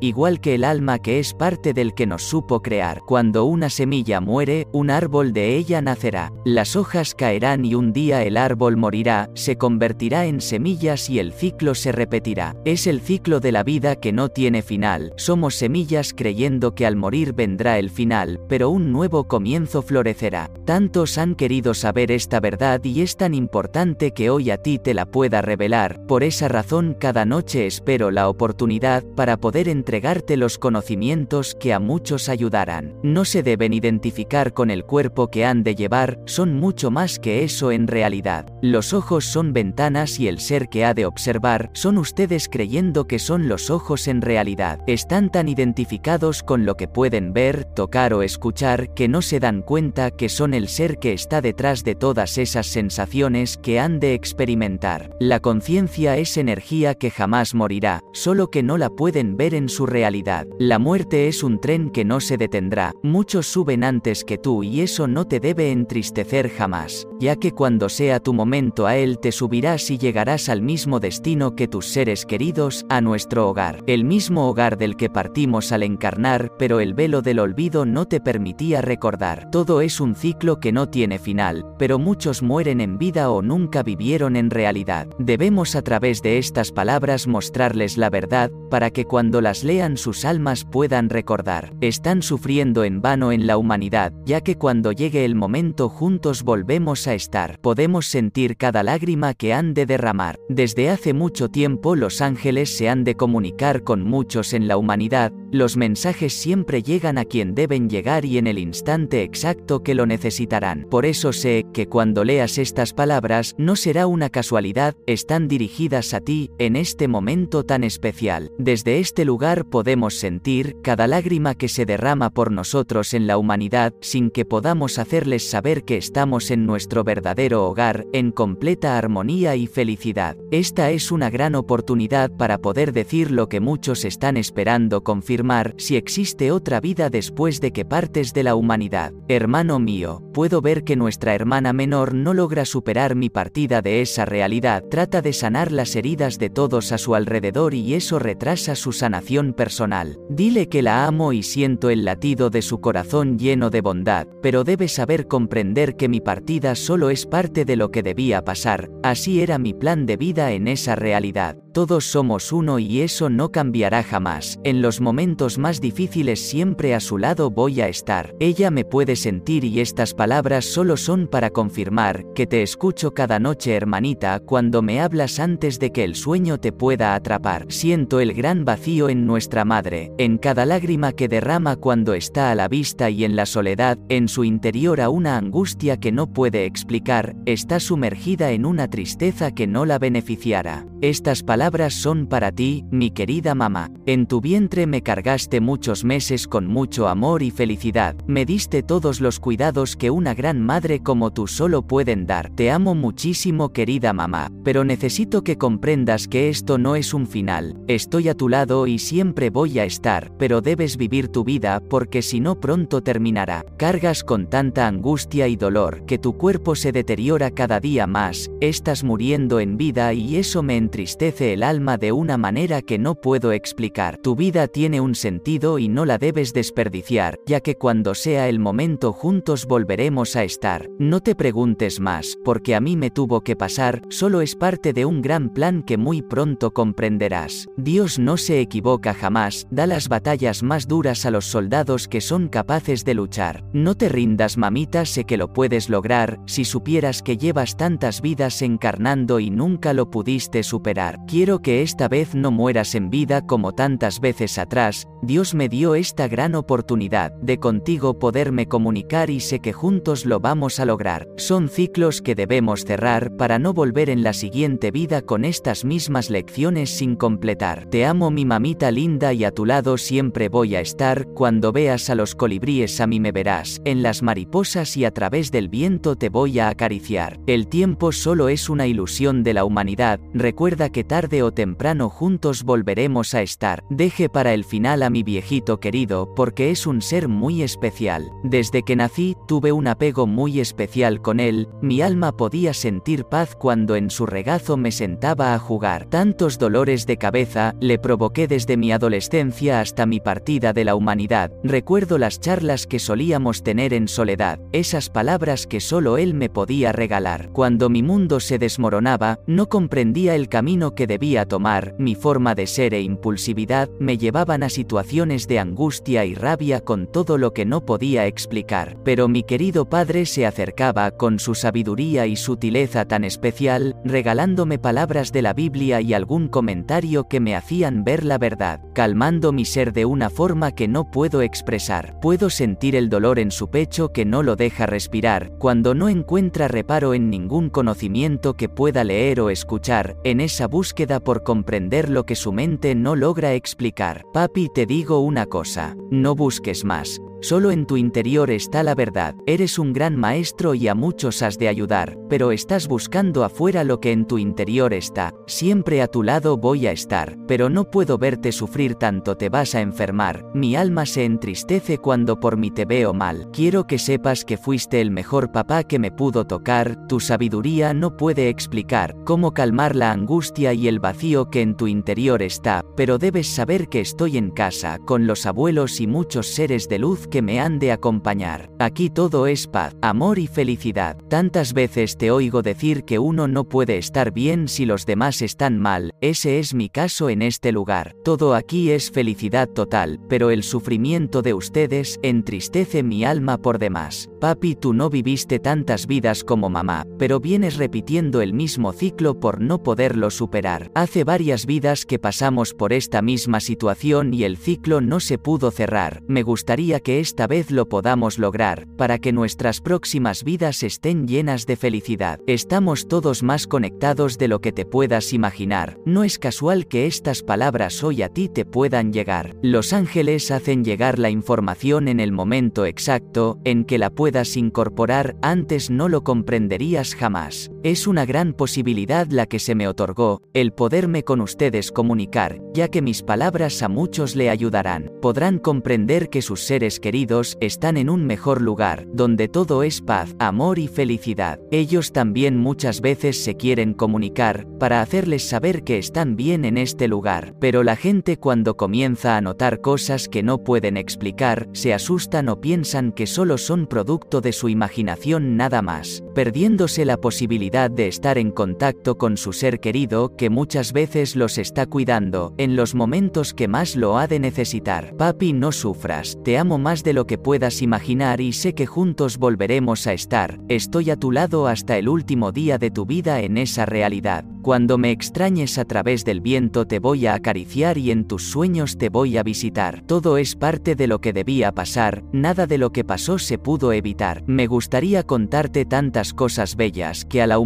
igual que el alma que es parte del que nos supo crear. Cuando una semilla muere, un árbol de ella nacerá. Las hojas caerán y un día el árbol morirá, se convertirá en semillas y el ciclo se repetirá. Es el ciclo de la vida que no tiene final. Somos semillas creyendo que al morir vendrá el final, pero un nuevo comienzo florecerá. Tantos han querido saber esta verdad y es tan importante que hoy a ti te la pueda revelar, por esa razón cada noche espero la oportunidad para poder entregarte los conocimientos que a muchos ayudarán. No se deben identificar con el cuerpo que han de llevar, son mucho más que eso en realidad. Los ojos son ventanas y el ser que ha de observar son ustedes creyendo que son los ojos en realidad. Están tan identificados con lo que pueden ver, tocar o escuchar que no se dan cuenta que son el ser que está detrás de todas esas sensaciones que han de experimentar. La conciencia es energía que jamás morirá, solo que no la pueden ver en su realidad. La muerte es un tren que no se detendrá, muchos suben antes que tú y eso no te debe entristecer jamás, ya que cuando sea tu momento a él te subirás y llegarás al mismo destino que tus seres queridos, a nuestro hogar, el mismo hogar del que partimos al encarnar, pero el velo del olvido no te permitía recordar. Todo es un ciclo que no tiene final, pero muchos mueren en vida o nunca vivieron en realidad. Debemos a través de estas palabras mostrarles la verdad, para que cuando las lean sus almas puedan recordar. Están sufriendo en vano en la humanidad, ya que cuando llegue el momento juntos volvemos a estar. Podemos sentir cada lágrima que han de derramar. Desde hace mucho tiempo los ángeles se han de comunicar con muchos en la humanidad, los mensajes siempre llegan a quien deben llegar y en el instante exacto que lo necesitarán. Por eso sé que cuando leas estas palabras no será una casualidad, están dirigidas a ti, en este momento tan especial. Desde este lugar podemos sentir cada lágrima que se derrama por nosotros en la humanidad sin que podamos hacerles saber que estamos en nuestro verdadero hogar, en completa armonía y felicidad. Esta es una gran oportunidad para poder decir lo que muchos están esperando confirmar si existe otra vida después de que partes de la humanidad. Hermano mío, puedo ver que nuestra hermana menor no logra superar mi partida de esa realidad, trata de sanar las heridas de todos a su alrededor y eso retrasa su sanación personal. Dile que la amo y siento el latido de su corazón lleno de bondad, pero debe saber comprender que mi partida solo es parte de lo que debía pasar, así era mi plan de vida en esa realidad. Todos somos uno y eso no cambiará jamás. En los momentos más difíciles siempre a su lado voy a estar. Ella me puede sentir y estas palabras solo son para confirmar que te escucho cada noche hermanita cuando me hablas antes de que el sueño te pueda atrapar. Siento el gran vacío en nuestra madre, en cada lágrima que derrama cuando está a la vista y en la soledad, en su interior a una angustia que no puede explicar, está sumergida en una tristeza que no la beneficiara. Estas palabras son para ti, mi querida mamá. En tu vientre me cargaste muchos meses con mucho amor y felicidad, me diste todos los cuidados que una gran madre como tú solo pueden dar. Te amo muchísimo querida mamá, pero necesito que comprendas que esto no es un final. Estoy a tu lado y siempre voy a estar, pero debes vivir tu vida porque si no pronto terminará. Cargas con tanta angustia y dolor que tu cuerpo se deteriora cada día más, estás muriendo en vida y eso me entristece el alma de una manera que no puedo explicar. Tu vida tiene un sentido y no la debes desperdiciar, ya que cuando sea el momento juntos volveremos a estar. No te preguntes más, porque a mí me tuvo que pasar, solo es parte de un gran plan que muy pronto comprenderás. Dios no se equivoca jamás, da las batallas más duras a los soldados que son capaces de luchar. No te rindas mamita, sé que lo puedes lograr, si supieras que llevas tantas vidas encarnando y nunca lo pudiste superar. Quiero que esta vez no mueras en vida como tantas veces atrás, Dios me dio esta gran oportunidad de contigo poderme comunicar y sé que juntos lo vamos a lograr. Son ciclos que debemos cerrar para no volver en la siguiente vida con estas mismas lecciones sin completar. Te amo mi mamita linda y a tu lado siempre voy a estar, cuando veas a los colibríes a mí me verás, en las mariposas y a través del viento te voy a acariciar. El tiempo solo es una ilusión de la humanidad, recuerda que tarde o temprano juntos volveremos a estar. Deje para el final a mi viejito querido porque es un ser muy especial. Desde que nací tuve un apego muy especial con él, mi alma podía sentir paz cuando en su regazo me sentaba a jugar. Tantos dolores de cabeza le provoqué desde mi adolescencia hasta mi partida de la humanidad. Recuerdo las charlas que solíamos tener en soledad, esas palabras que solo él me podía regalar. Cuando mi mundo se desmoronaba, no comprendía el camino que debía tomar, mi forma de ser e impulsividad me llevaban a situaciones de angustia y rabia con todo lo que no podía explicar. Pero mi querido padre se acercaba con su sabiduría y sutileza tan especial, regalándome palabras de la Biblia y algún comentario que me hacían ver la verdad, calmando mi ser de una forma que no puedo expresar. Puedo sentir el dolor en su pecho que no lo deja respirar, cuando no encuentra reparo en ningún conocimiento que pueda leer o escuchar, en esa búsqueda por comprender lo que su mente no logra explicar. Papi, te digo una cosa, no busques más, Solo en tu interior está la verdad. Eres un gran maestro y a muchos has de ayudar, pero estás buscando afuera lo que en tu interior está. Siempre a tu lado voy a estar, pero no puedo verte sufrir tanto, te vas a enfermar. Mi alma se entristece cuando por mí te veo mal. Quiero que sepas que fuiste el mejor papá que me pudo tocar, tu sabiduría no puede explicar cómo calmar la angustia y el vacío que en tu interior está, pero debes saber que estoy en casa, con los abuelos y muchos seres de luz que me han de acompañar. Aquí todo es paz, amor y felicidad. Tantas veces te oigo decir que uno no puede estar bien si los demás están mal, ese es mi caso en este lugar. Todo aquí es felicidad total, pero el sufrimiento de ustedes entristece mi alma por demás. Papi, tú no viviste tantas vidas como mamá, pero vienes repitiendo el mismo ciclo por no poderlo superar. Hace varias vidas que pasamos por esta misma situación y el ciclo no se pudo cerrar. Me gustaría que esta vez lo podamos lograr, para que nuestras próximas vidas estén llenas de felicidad. Estamos todos más conectados de lo que te puedas imaginar. No es casual que estas palabras hoy a ti te puedan llegar. Los ángeles hacen llegar la información en el momento exacto, en que la puedas incorporar, antes no lo comprenderías jamás. Es una gran posibilidad la que se me otorgó, el poderme con ustedes comunicar, ya que mis palabras a muchos le ayudarán. Podrán comprender que sus seres queridos están en un mejor lugar, donde todo es paz, amor y felicidad. Ellos también muchas veces se quieren comunicar, para hacerles saber que están bien en este lugar, pero la gente cuando comienza a notar cosas que no pueden explicar, se asustan o piensan que solo son producto de su imaginación nada más, perdiéndose la posibilidad de estar en contacto con su ser querido que muchas veces los está cuidando, en los momentos que más lo ha de necesitar. Papi, no sufras, te amo más de lo que puedas imaginar y sé que juntos volveremos a estar, estoy a tu lado hasta el último día de tu vida en esa realidad. Cuando me extrañes a través del viento te voy a acariciar y en tus sueños te voy a visitar. Todo es parte de lo que debía pasar, nada de lo que pasó se pudo evitar. Me gustaría contarte tantas cosas bellas que a la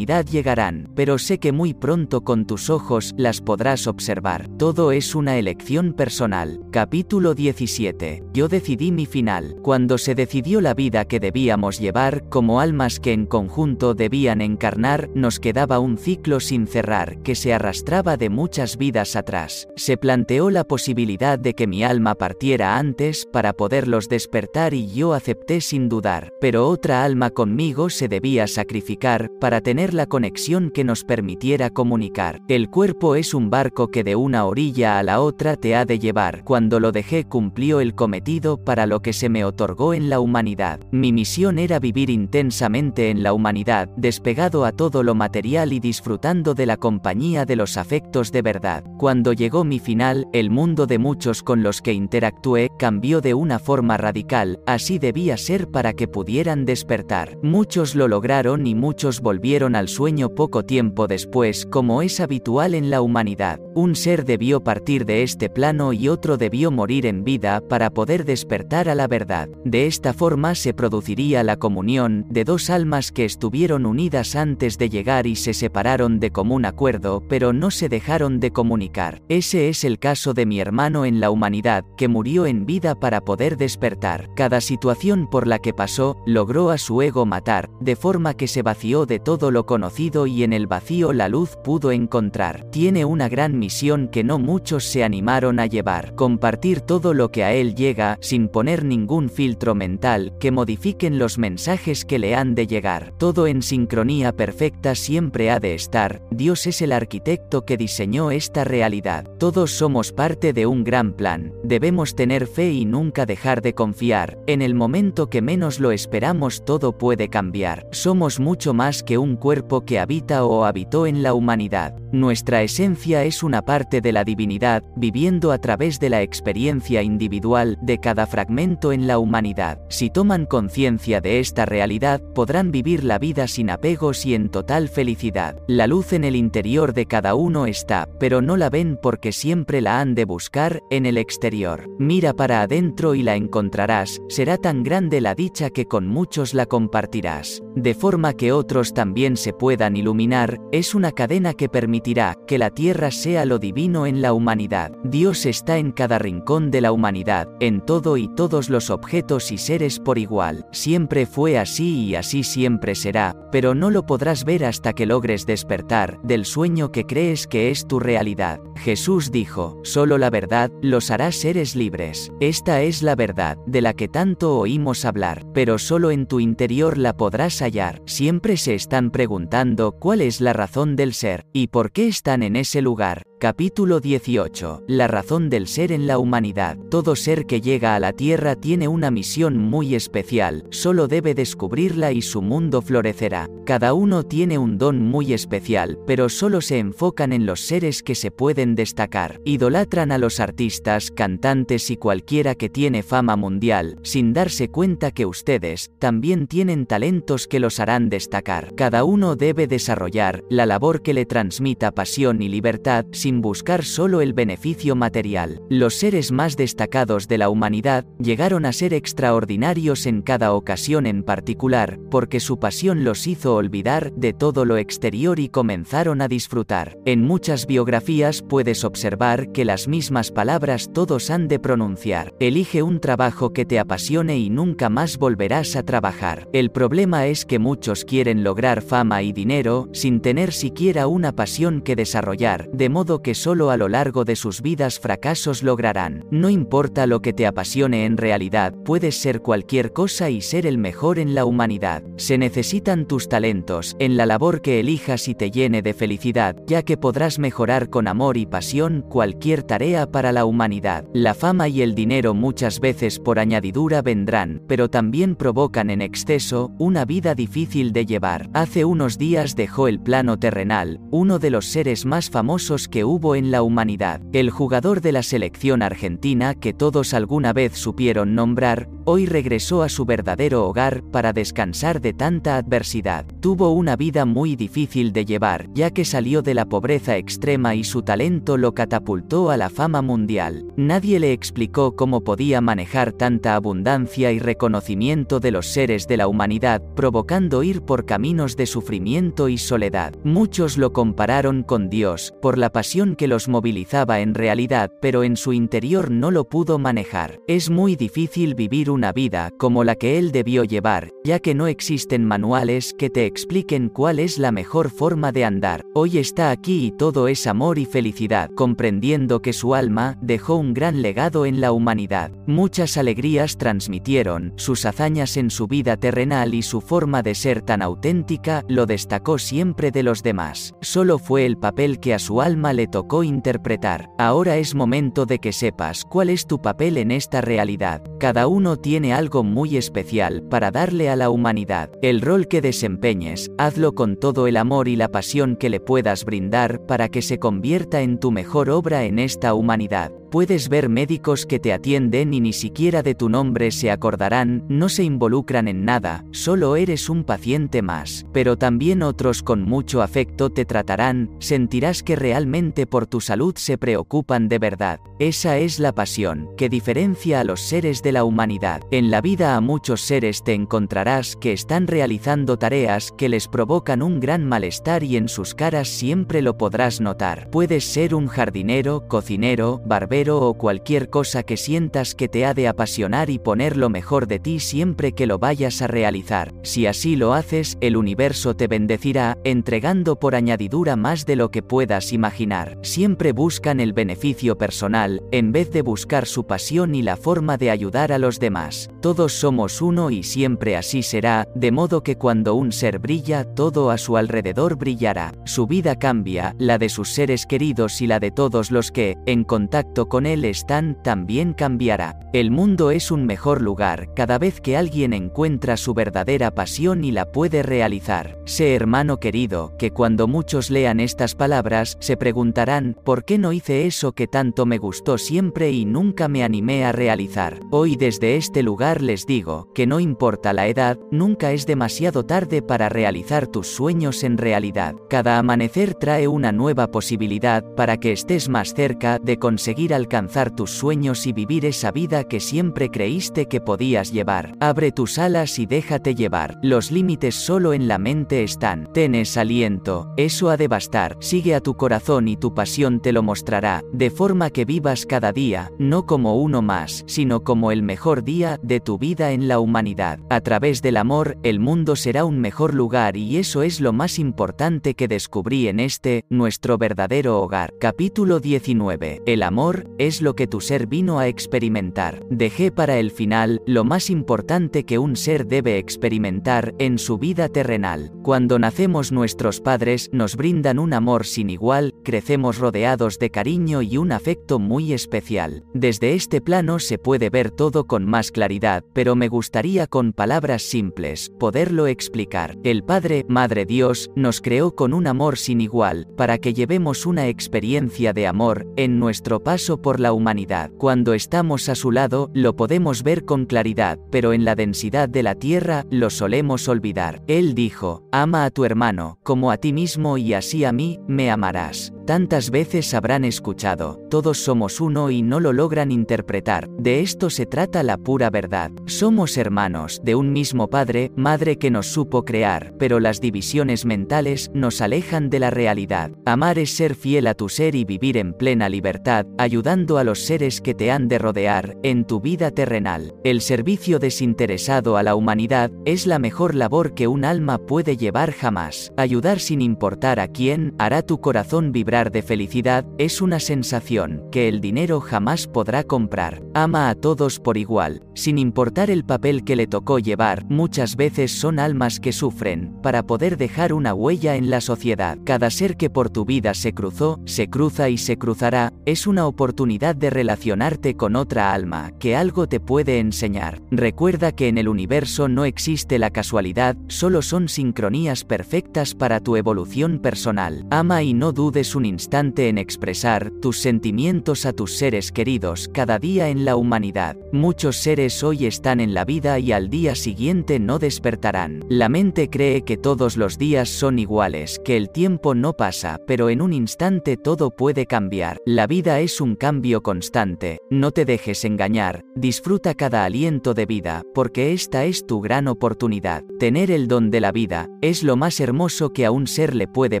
llegarán, pero sé que muy pronto con tus ojos las podrás observar. Todo es una elección personal. Capítulo 17. Yo decidí mi final. Cuando se decidió la vida que debíamos llevar, como almas que en conjunto debían encarnar, nos quedaba un ciclo sin cerrar que se arrastraba de muchas vidas atrás. Se planteó la posibilidad de que mi alma partiera antes para poderlos despertar y yo acepté sin dudar, pero otra alma conmigo se debía sacrificar para tener la conexión que nos permitiera comunicar. El cuerpo es un barco que de una orilla a la otra te ha de llevar. Cuando lo dejé cumplió el cometido para lo que se me otorgó en la humanidad. Mi misión era vivir intensamente en la humanidad, despegado a todo lo material y disfrutando de la compañía de los afectos de verdad. Cuando llegó mi final, el mundo de muchos con los que interactué cambió de una forma radical, así debía ser para que pudieran despertar. Muchos lo lograron y muchos volvieron al sueño poco tiempo después, como es habitual en la humanidad. Un ser debió partir de este plano y otro debió morir en vida para poder despertar a la verdad. De esta forma se produciría la comunión de dos almas que estuvieron unidas antes de llegar y se separaron de común acuerdo, pero no se dejaron de comunicar. Ese es el caso de mi hermano en la humanidad, que murió en vida para poder despertar. Cada situación por la que pasó, logró a su ego matar, de forma que se vació de todo lo conocido y en el vacío la luz pudo encontrar. Tiene una gran misión que no muchos se animaron a llevar, compartir todo lo que a él llega, sin poner ningún filtro mental, que modifiquen los mensajes que le han de llegar. Todo en sincronía perfecta siempre ha de estar, Dios es el arquitecto que diseñó esta realidad. Todos somos parte de un gran plan. Debemos tener fe y nunca dejar de confiar. En el momento que menos lo esperamos todo puede cambiar. Somos mucho más que un cuerpo que habita o habitó en la humanidad. Nuestra esencia es una parte de la divinidad, viviendo a través de la experiencia individual de cada fragmento en la humanidad. Si toman conciencia de esta realidad, podrán vivir la vida sin apegos y en total felicidad. La luz en el interior de cada uno está, pero no la ven porque siempre la han de buscar en el exterior. Mira para adentro y la encontrarás, será tan grande la dicha que con muchos la compartirás. De forma que otros también se puedan iluminar, es una cadena que permitirá que la tierra sea lo divino en la humanidad. Dios está en cada rincón de la humanidad, en todo y todos los objetos y seres por igual. Siempre fue así y así siempre será, pero no lo podrás ver hasta que logres despertar, del sueño que crees que es tu realidad. Jesús dijo, solo la verdad los hará seres libres. Esta es la verdad, de la que tanto oímos hablar, pero solo en tu interior la podrás hallar. Siempre se están preguntando cuál es la razón del ser, y por qué están en ese lugar. Capítulo 18. La razón del ser en la humanidad. Todo ser que llega a la Tierra tiene una misión muy especial, solo debe descubrirla y su mundo florecerá. Cada uno tiene un don muy especial, pero solo se enfocan en los seres que se pueden destacar. Idolatran a los artistas, cantantes y cualquiera que tiene fama mundial, sin darse cuenta que ustedes también tienen talentos que los harán destacar. Cada uno debe desarrollar la labor que le transmita pasión y libertad sin sin buscar solo el beneficio material. Los seres más destacados de la humanidad llegaron a ser extraordinarios en cada ocasión en particular, porque su pasión los hizo olvidar de todo lo exterior y comenzaron a disfrutar. En muchas biografías puedes observar que las mismas palabras todos han de pronunciar. Elige un trabajo que te apasione y nunca más volverás a trabajar. El problema es que muchos quieren lograr fama y dinero sin tener siquiera una pasión que desarrollar, de modo que solo a lo largo de sus vidas fracasos lograrán. No importa lo que te apasione en realidad, puedes ser cualquier cosa y ser el mejor en la humanidad. Se necesitan tus talentos, en la labor que elijas y te llene de felicidad, ya que podrás mejorar con amor y pasión cualquier tarea para la humanidad. La fama y el dinero muchas veces por añadidura vendrán, pero también provocan en exceso una vida difícil de llevar. Hace unos días dejó el plano terrenal, uno de los seres más famosos que hubo en la humanidad. El jugador de la selección argentina que todos alguna vez supieron nombrar, hoy regresó a su verdadero hogar para descansar de tanta adversidad. Tuvo una vida muy difícil de llevar, ya que salió de la pobreza extrema y su talento lo catapultó a la fama mundial. Nadie le explicó cómo podía manejar tanta abundancia y reconocimiento de los seres de la humanidad, provocando ir por caminos de sufrimiento y soledad. Muchos lo compararon con Dios, por la pasión que los movilizaba en realidad, pero en su interior no lo pudo manejar. Es muy difícil vivir una vida como la que él debió llevar, ya que no existen manuales que te expliquen cuál es la mejor forma de andar. Hoy está aquí y todo es amor y felicidad, comprendiendo que su alma dejó un gran legado en la humanidad. Muchas alegrías transmitieron, sus hazañas en su vida terrenal y su forma de ser tan auténtica lo destacó siempre de los demás. Solo fue el papel que a su alma le tocó interpretar. Ahora es momento de que sepas cuál es tu papel en esta realidad. Cada uno tiene algo muy especial para darle a la humanidad. El rol que desempeñes, hazlo con todo el amor y la pasión que le puedas brindar para que se convierta en tu mejor obra en esta humanidad. Puedes ver médicos que te atienden y ni siquiera de tu nombre se acordarán, no se involucran en nada, solo eres un paciente más. Pero también otros con mucho afecto te tratarán, sentirás que realmente por tu salud se preocupan de verdad. Esa es la pasión, que diferencia a los seres de la humanidad. En la vida a muchos seres te encontrarás que están realizando tareas que les provocan un gran malestar y en sus caras siempre lo podrás notar. Puedes ser un jardinero, cocinero, barbero, o cualquier cosa que sientas que te ha de apasionar y poner lo mejor de ti siempre que lo vayas a realizar. Si así lo haces, el universo te bendecirá, entregando por añadidura más de lo que puedas imaginar. Siempre buscan el beneficio personal, en vez de buscar su pasión y la forma de ayudar a los demás. Todos somos uno y siempre así será, de modo que cuando un ser brilla, todo a su alrededor brillará. Su vida cambia, la de sus seres queridos y la de todos los que, en contacto con él están, también cambiará. El mundo es un mejor lugar cada vez que alguien encuentra su verdadera pasión y la puede realizar. Sé hermano querido, que cuando muchos lean estas palabras, se preguntarán, ¿por qué no hice eso que tanto me gustó siempre y nunca me animé a realizar? Hoy desde este lugar les digo, que no importa la edad, nunca es demasiado tarde para realizar tus sueños en realidad. Cada amanecer trae una nueva posibilidad para que estés más cerca de conseguir alcanzar tus sueños y vivir esa vida que siempre creíste que podías llevar. Abre tus alas y déjate llevar. Los límites solo en la mente están. Tenes aliento, eso ha de bastar. Sigue a tu corazón y tu pasión te lo mostrará, de forma que vivas cada día, no como uno más, sino como el mejor día de tu vida en la humanidad. A través del amor, el mundo será un mejor lugar y eso es lo más importante que descubrí en este, nuestro verdadero hogar. Capítulo 19. El amor, es lo que tu ser vino a experimentar. Dejé para el final lo más importante que un ser debe experimentar en su vida terrenal. Cuando nacemos nuestros padres nos brindan un amor sin igual, crecemos rodeados de cariño y un afecto muy especial. Desde este plano se puede ver todo con más claridad, pero me gustaría con palabras simples poderlo explicar. El Padre, Madre Dios, nos creó con un amor sin igual, para que llevemos una experiencia de amor en nuestro paso por la humanidad. Cuando estamos a su lado, lo podemos ver con claridad, pero en la densidad de la tierra, lo solemos olvidar. Él dijo, ama a tu hermano, como a ti mismo y así a mí, me amarás. Tantas veces habrán escuchado, todos somos uno y no lo logran interpretar, de esto se trata la pura verdad. Somos hermanos, de un mismo padre, madre que nos supo crear, pero las divisiones mentales nos alejan de la realidad. Amar es ser fiel a tu ser y vivir en plena libertad, ayudando a los seres que te han de rodear, en tu vida terrenal. El servicio desinteresado a la humanidad es la mejor labor que un alma puede llevar jamás. Ayudar sin importar a quién, hará tu corazón vibrar de felicidad, es una sensación que el dinero jamás podrá comprar. Ama a todos por igual, sin importar el papel que le tocó llevar, muchas veces son almas que sufren, para poder dejar una huella en la sociedad. Cada ser que por tu vida se cruzó, se cruza y se cruzará, es una oportunidad de relacionarte con otra alma, que algo te puede enseñar. Recuerda que en el universo no existe la casualidad, solo son sincronías perfectas para tu evolución personal. Ama y no dudes un instante en expresar tus sentimientos a tus seres queridos cada día en la humanidad. Muchos seres hoy están en la vida y al día siguiente no despertarán. La mente cree que todos los días son iguales, que el tiempo no pasa, pero en un instante todo puede cambiar. La vida es un cambio constante, no te dejes engañar, disfruta cada aliento de vida, porque esta es tu gran oportunidad. Tener el don de la vida, es lo más hermoso que a un ser le puede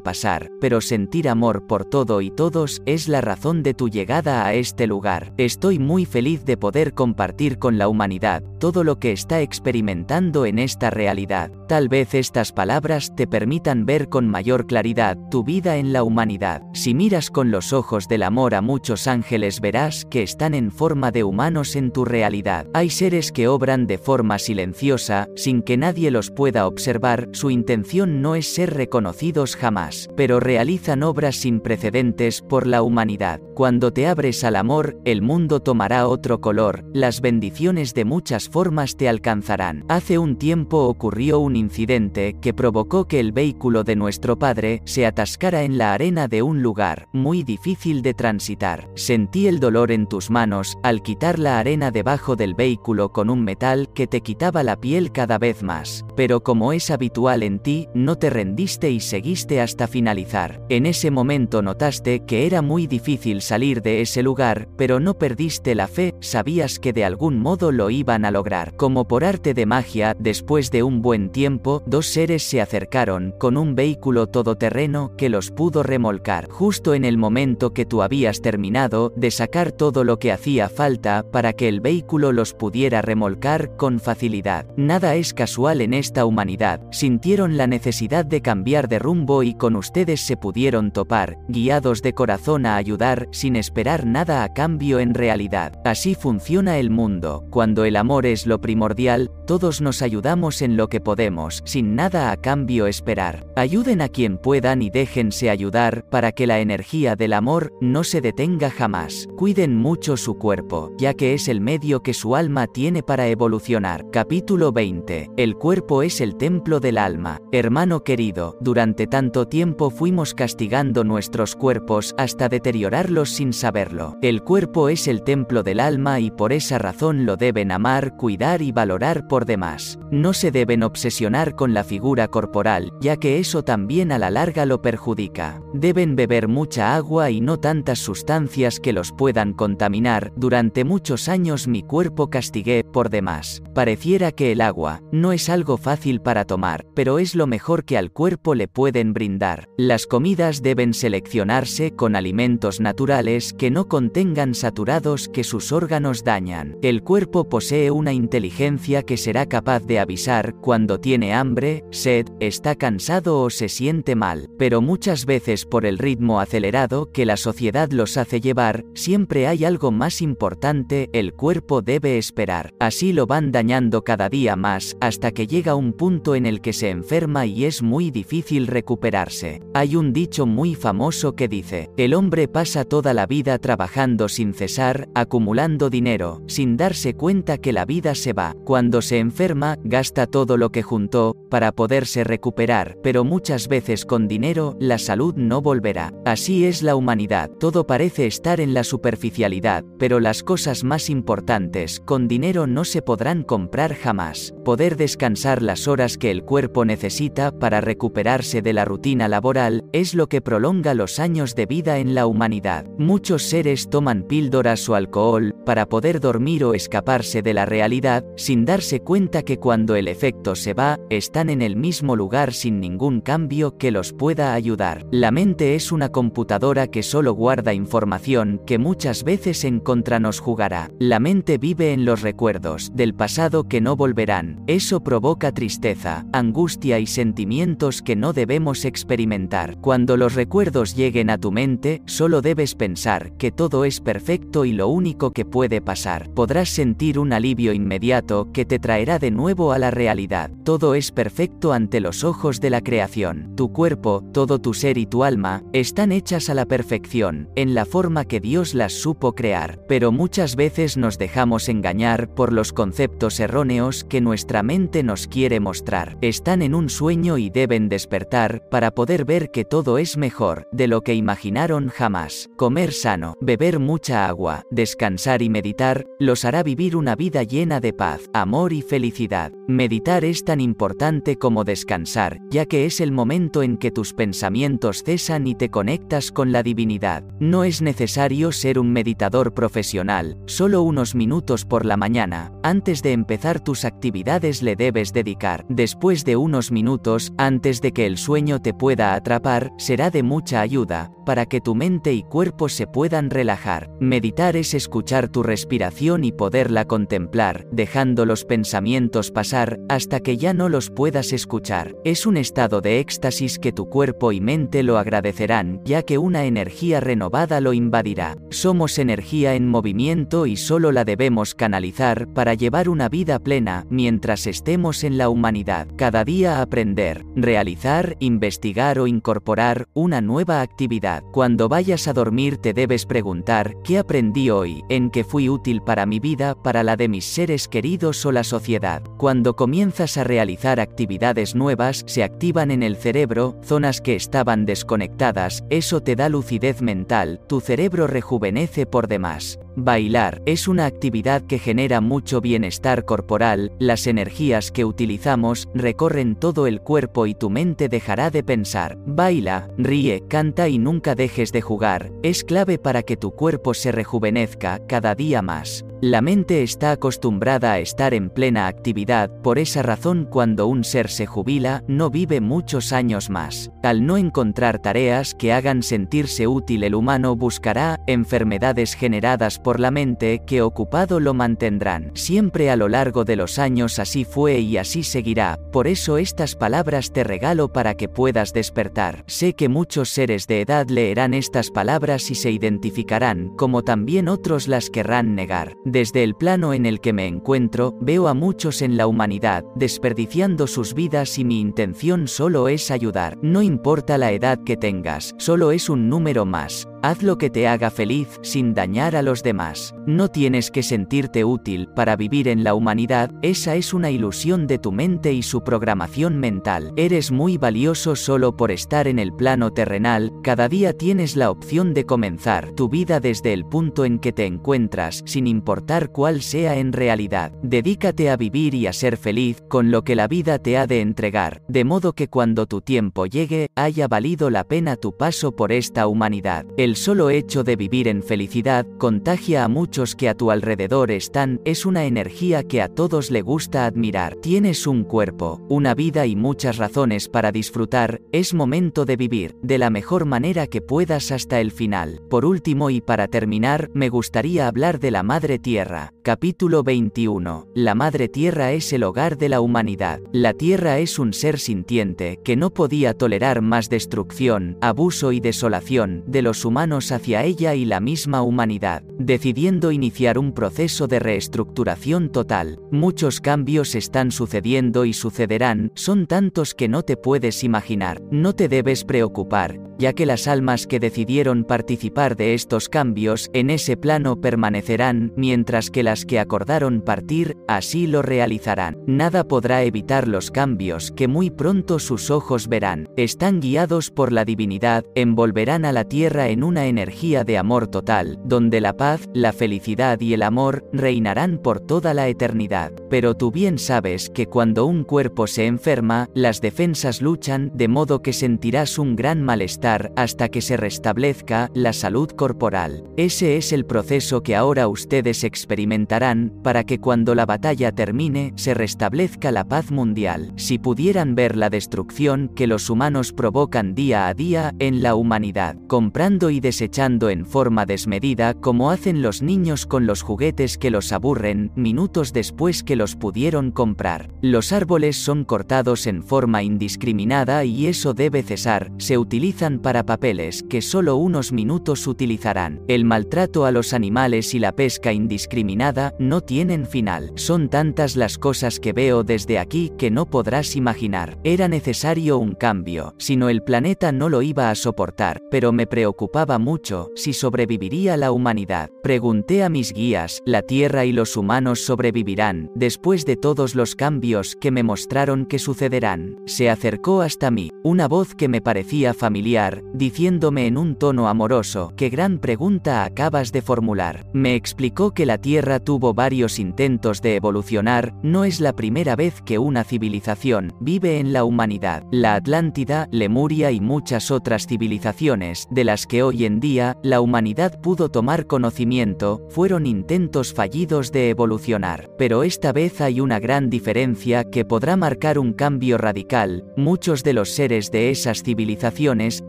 pasar, pero sentir amor por todo y todos es la razón de tu llegada a este lugar. Estoy muy feliz de poder compartir con la humanidad todo lo que está experimentando en esta realidad. Tal vez estas palabras te permitan ver con mayor claridad tu vida en la humanidad. Si miras con los ojos del amor a muchos ángeles verás que están en forma de humanos en tu realidad. Hay seres que obran de forma silenciosa, sin que nadie los pueda observar, su intención no es ser reconocidos jamás, pero realizan obras sin precedentes por la humanidad. Cuando te abres al amor, el mundo tomará otro color, las bendiciones de muchas formas te alcanzarán. Hace un tiempo ocurrió un incidente que provocó que el vehículo de nuestro padre se atascara en la arena de un lugar muy difícil de transitar. Sentí el dolor en tus manos al quitar la arena debajo del vehículo con un metal que te quitaba la piel cada vez más. Pero como es habitual en ti, no te rendiste y seguiste hasta finalizar. En ese momento notaste que era muy difícil salir de ese lugar, pero no perdiste la fe, sabías que de algún modo lo iban a lograr. Como por arte de magia, después de un buen tiempo, dos seres se acercaron con un vehículo todoterreno que los pudo remolcar. Justo en el momento que tú habías terminado de sacar todo lo que hacía falta para que el vehículo los pudiera remolcar con facilidad. Nada es casual en esta humanidad. Sintieron la necesidad de cambiar de rumbo y con ustedes se pudieron topar, guiados de corazón a ayudar sin esperar nada a cambio en realidad. Así funciona el mundo. Cuando el amor es lo primordial, todos nos ayudamos en lo que podemos, sin nada a cambio esperar. Ayuden a quien puedan y déjense ayudar para que la energía del amor no se detenga jamás. Cuiden mucho su cuerpo, ya que es el medio que su alma tiene para evolucionar. Capítulo 20. El cuerpo es el templo del alma. Hermano querido, durante tanto tiempo fuimos castigando nuestros cuerpos hasta deteriorarlos sin saberlo. El cuerpo es el templo del alma y por esa razón lo deben amar, cuidar y valorar por demás. No se deben obsesionar con la figura corporal, ya que eso también a la larga lo perjudica. Deben beber mucha agua y no tantas sustancias que los puedan contaminar. Durante muchos años mi cuerpo castigué por demás. Pareciera que el agua no es algo fácil para tomar, pero es lo mejor que al cuerpo le pueden brindar. Las comidas deben seleccionarse con alimentos naturales que no contengan saturados que sus órganos dañan. El cuerpo posee una inteligencia que será capaz de avisar cuando tiene hambre, sed, está cansado o se siente mal, pero muchas veces por el ritmo acelerado que la sociedad los hace llevar, siempre hay algo más importante, el cuerpo debe esperar. Así lo van dañando cada día más, hasta que llega un punto en el que se enferma y es muy difícil recuperarse. Hay un dicho muy famoso que dice, el hombre pasa todo toda la vida trabajando sin cesar, acumulando dinero, sin darse cuenta que la vida se va. Cuando se enferma, gasta todo lo que juntó, para poderse recuperar, pero muchas veces con dinero, la salud no volverá. Así es la humanidad, todo parece estar en la superficialidad, pero las cosas más importantes, con dinero no se podrán comprar jamás. Poder descansar las horas que el cuerpo necesita para recuperarse de la rutina laboral, es lo que prolonga los años de vida en la humanidad. Muchos seres toman píldoras o alcohol, para poder dormir o escaparse de la realidad, sin darse cuenta que cuando el efecto se va, están en el mismo lugar sin ningún cambio que los pueda ayudar. La mente es una computadora que solo guarda información que muchas veces en contra nos jugará. La mente vive en los recuerdos del pasado que no volverán. Eso provoca tristeza, angustia y sentimientos que no debemos experimentar. Cuando los recuerdos lleguen a tu mente, solo debes pensar que todo es perfecto y lo único que puede pasar. Podrás sentir un alivio inmediato que te traerá de nuevo a la realidad. Todo es perfecto ante los ojos de la creación. Tu cuerpo, todo tu ser y tu alma, están hechas a la perfección, en la forma que Dios las supo crear. Pero muchas veces nos dejamos engañar por los conceptos erróneos que nuestra mente nos quiere mostrar. Están en un sueño y deben despertar para poder ver que todo es mejor de lo que imaginaron jamás. Comer sano, beber mucha agua, descansar y meditar, los hará vivir una vida llena de paz, amor y felicidad. Meditar es tan importante como descansar, ya que es el momento en que tus pensamientos cesan y te conectas con la divinidad. No es necesario ser un meditador profesional, solo unos minutos por la mañana, antes de empezar tus actividades le debes dedicar. Después de unos minutos, antes de que el sueño te pueda atrapar, será de mucha ayuda, para que tu mente y cuerpo se puedan relajar. Meditar es escuchar tu respiración y poderla contemplar, dejando los pensamientos pasar, hasta que ya no los puedas escuchar. Es un estado de éxtasis que tu cuerpo y mente lo agradecerán, ya que una energía renovada lo invadirá. Somos energía en movimiento y solo la debemos canalizar para llevar una vida plena, mientras estemos en la humanidad. Cada día aprender, realizar, investigar o incorporar una nueva actividad. Cuando vayas a dormir te debes preguntar, ¿qué aprendí hoy? ¿En qué fui útil para mi vida, para la de mis seres queridos o la sociedad? Cuando comienzas a realizar actividades nuevas, se activan en el cerebro, zonas que estaban desconectadas, eso te da lucidez mental, tu cerebro rejuvenece por demás. Bailar es una actividad que genera mucho bienestar corporal, las energías que utilizamos recorren todo el cuerpo y tu mente dejará de pensar. Baila, ríe, canta y nunca dejes de jugar, es clave para que tu cuerpo se rejuvenezca cada día más. La mente está acostumbrada a estar en plena actividad, por esa razón cuando un ser se jubila, no vive muchos años más. Al no encontrar tareas que hagan sentirse útil el humano buscará enfermedades generadas por la mente que ocupado lo mantendrán. Siempre a lo largo de los años así fue y así seguirá, por eso estas palabras te regalo para que puedas despertar. Sé que muchos seres de edad leerán estas palabras y se identificarán, como también otros las querrán negar. Desde el plano en el que me encuentro, veo a muchos en la humanidad, desperdiciando sus vidas y mi intención solo es ayudar. No importa la edad que tengas, solo es un número más. Haz lo que te haga feliz sin dañar a los demás. No tienes que sentirte útil para vivir en la humanidad, esa es una ilusión de tu mente y su programación mental. Eres muy valioso solo por estar en el plano terrenal, cada día tienes la opción de comenzar tu vida desde el punto en que te encuentras, sin importar cuál sea en realidad. Dedícate a vivir y a ser feliz con lo que la vida te ha de entregar, de modo que cuando tu tiempo llegue, haya valido la pena tu paso por esta humanidad. Solo hecho de vivir en felicidad contagia a muchos que a tu alrededor están, es una energía que a todos le gusta admirar. Tienes un cuerpo, una vida y muchas razones para disfrutar, es momento de vivir, de la mejor manera que puedas hasta el final. Por último y para terminar, me gustaría hablar de la Madre Tierra. Capítulo 21. La Madre Tierra es el hogar de la humanidad. La Tierra es un ser sintiente que no podía tolerar más destrucción, abuso y desolación de los humanos hacia ella y la misma humanidad, decidiendo iniciar un proceso de reestructuración total. Muchos cambios están sucediendo y sucederán, son tantos que no te puedes imaginar. No te debes preocupar, ya que las almas que decidieron participar de estos cambios en ese plano permanecerán, mientras que las que acordaron partir, así lo realizarán. Nada podrá evitar los cambios que muy pronto sus ojos verán. Están guiados por la divinidad, envolverán a la tierra en una energía de amor total, donde la paz, la felicidad y el amor reinarán por toda la eternidad. Pero tú bien sabes que cuando un cuerpo se enferma, las defensas luchan de modo que sentirás un gran malestar hasta que se restablezca la salud corporal. Ese es el proceso que ahora ustedes experimentarán para que cuando la batalla termine se restablezca la paz mundial. Si pudieran ver la destrucción que los humanos provocan día a día en la humanidad, comprando y desechando en forma desmedida como hacen los niños con los juguetes que los aburren minutos después que los pudieron comprar. Los árboles son cortados en forma indiscriminada y eso debe cesar, se utilizan para papeles que solo unos minutos utilizarán. El maltrato a los animales y la pesca indiscriminada no tienen final. Son tantas las cosas que veo desde aquí que no podrás imaginar. Era necesario un cambio, si no el planeta no lo iba a soportar, pero me preocupaba mucho si sobreviviría la humanidad. Pregunté a mis guías, la Tierra y los humanos sobrevivirán, después de todos los cambios que me mostraron que sucederán. Se acercó hasta mí, una voz que me parecía familiar, diciéndome en un tono amoroso, ¿qué gran pregunta acabas de formular? Me explicó que la Tierra tuvo varios intentos de evolucionar, no es la primera vez que una civilización vive en la humanidad. La Atlántida, Lemuria y muchas otras civilizaciones, de las que hoy en día la humanidad pudo tomar conocimiento, fueron intentos fallidos de evolucionar. Pero esta vez hay una gran diferencia que podrá marcar un cambio radical. Muchos de los seres de esas civilizaciones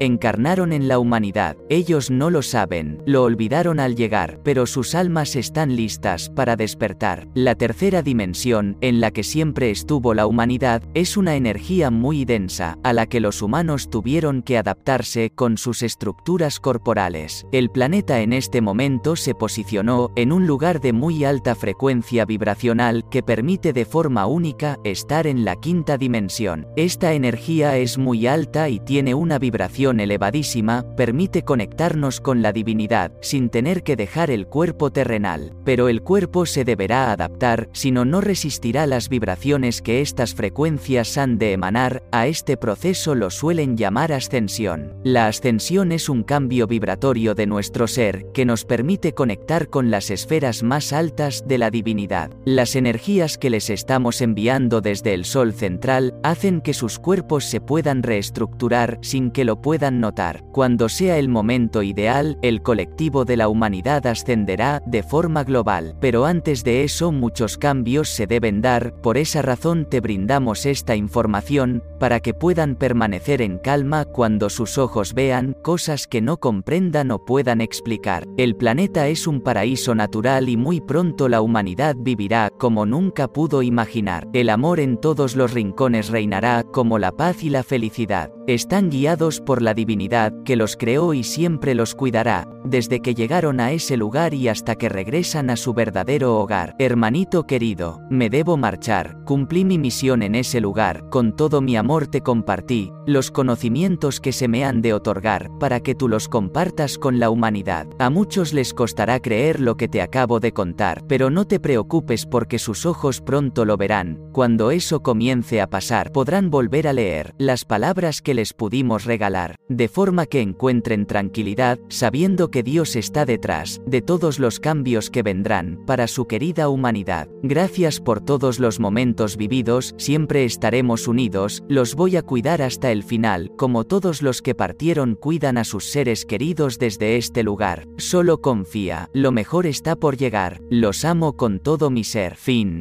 encarnaron en la humanidad. Ellos no lo saben, lo olvidaron al llegar, pero sus almas están listas para despertar. La tercera dimensión, en la que siempre estuvo la humanidad, es una energía muy densa, a la que los humanos tuvieron que adaptarse con sus estructuras corporales. El planeta en este momento se posicionó en un lugar de muy alta frecuencia vibracional que permite de forma única estar en la quinta dimensión. Esta energía es muy alta y tiene una vibración elevadísima, permite conectarnos con la divinidad, sin tener que dejar el cuerpo terrenal. Pero el cuerpo se deberá adaptar, si no no resistirá las vibraciones que estas frecuencias han de emanar, a este proceso lo suelen llamar ascensión. La ascensión es un cambio vibratorio de nuestro ser, que nos permite conectar con las esferas más altas de la divinidad. Las energías que les estamos enviando desde el Sol central hacen que sus cuerpos se puedan reestructurar sin que lo puedan notar. Cuando sea el momento ideal, el colectivo de la humanidad ascenderá de forma global, pero antes de eso muchos cambios se deben dar, por esa razón te brindamos esta información, para que puedan permanecer en calma cuando sus ojos vean cosas que no comprendan o puedan explicar. El planeta es un paraíso natural y muy pronto la humanidad vivirá como nunca pudo imaginar. El amor en todos los rincones reinará como la paz y la felicidad. Están guiados por la divinidad que los creó y siempre los cuidará, desde que llegaron a ese lugar y hasta que regresan a su verdadero hogar. Hermanito querido, me debo marchar, cumplí mi misión en ese lugar, con todo mi amor te compartí, los conocimientos que se me han de otorgar, para que tú los compartas con la humanidad. A muchos les costará creer lo que te acabo de contar, pero no te preocupes porque sus ojos pronto lo verán, cuando eso comience a pasar podrán volver a leer las palabras que les pudimos regalar, de forma que encuentren tranquilidad, sabiendo que Dios está detrás de todos los cambios que vendrán para su querida humanidad. Gracias por todos los momentos vividos, siempre estaremos unidos, los voy a cuidar hasta el final, como todos los que partieron cuidan a sus seres queridos desde este lugar. Solo confía, lo mejor está por llegar, los amo con todo mi ser. Fin.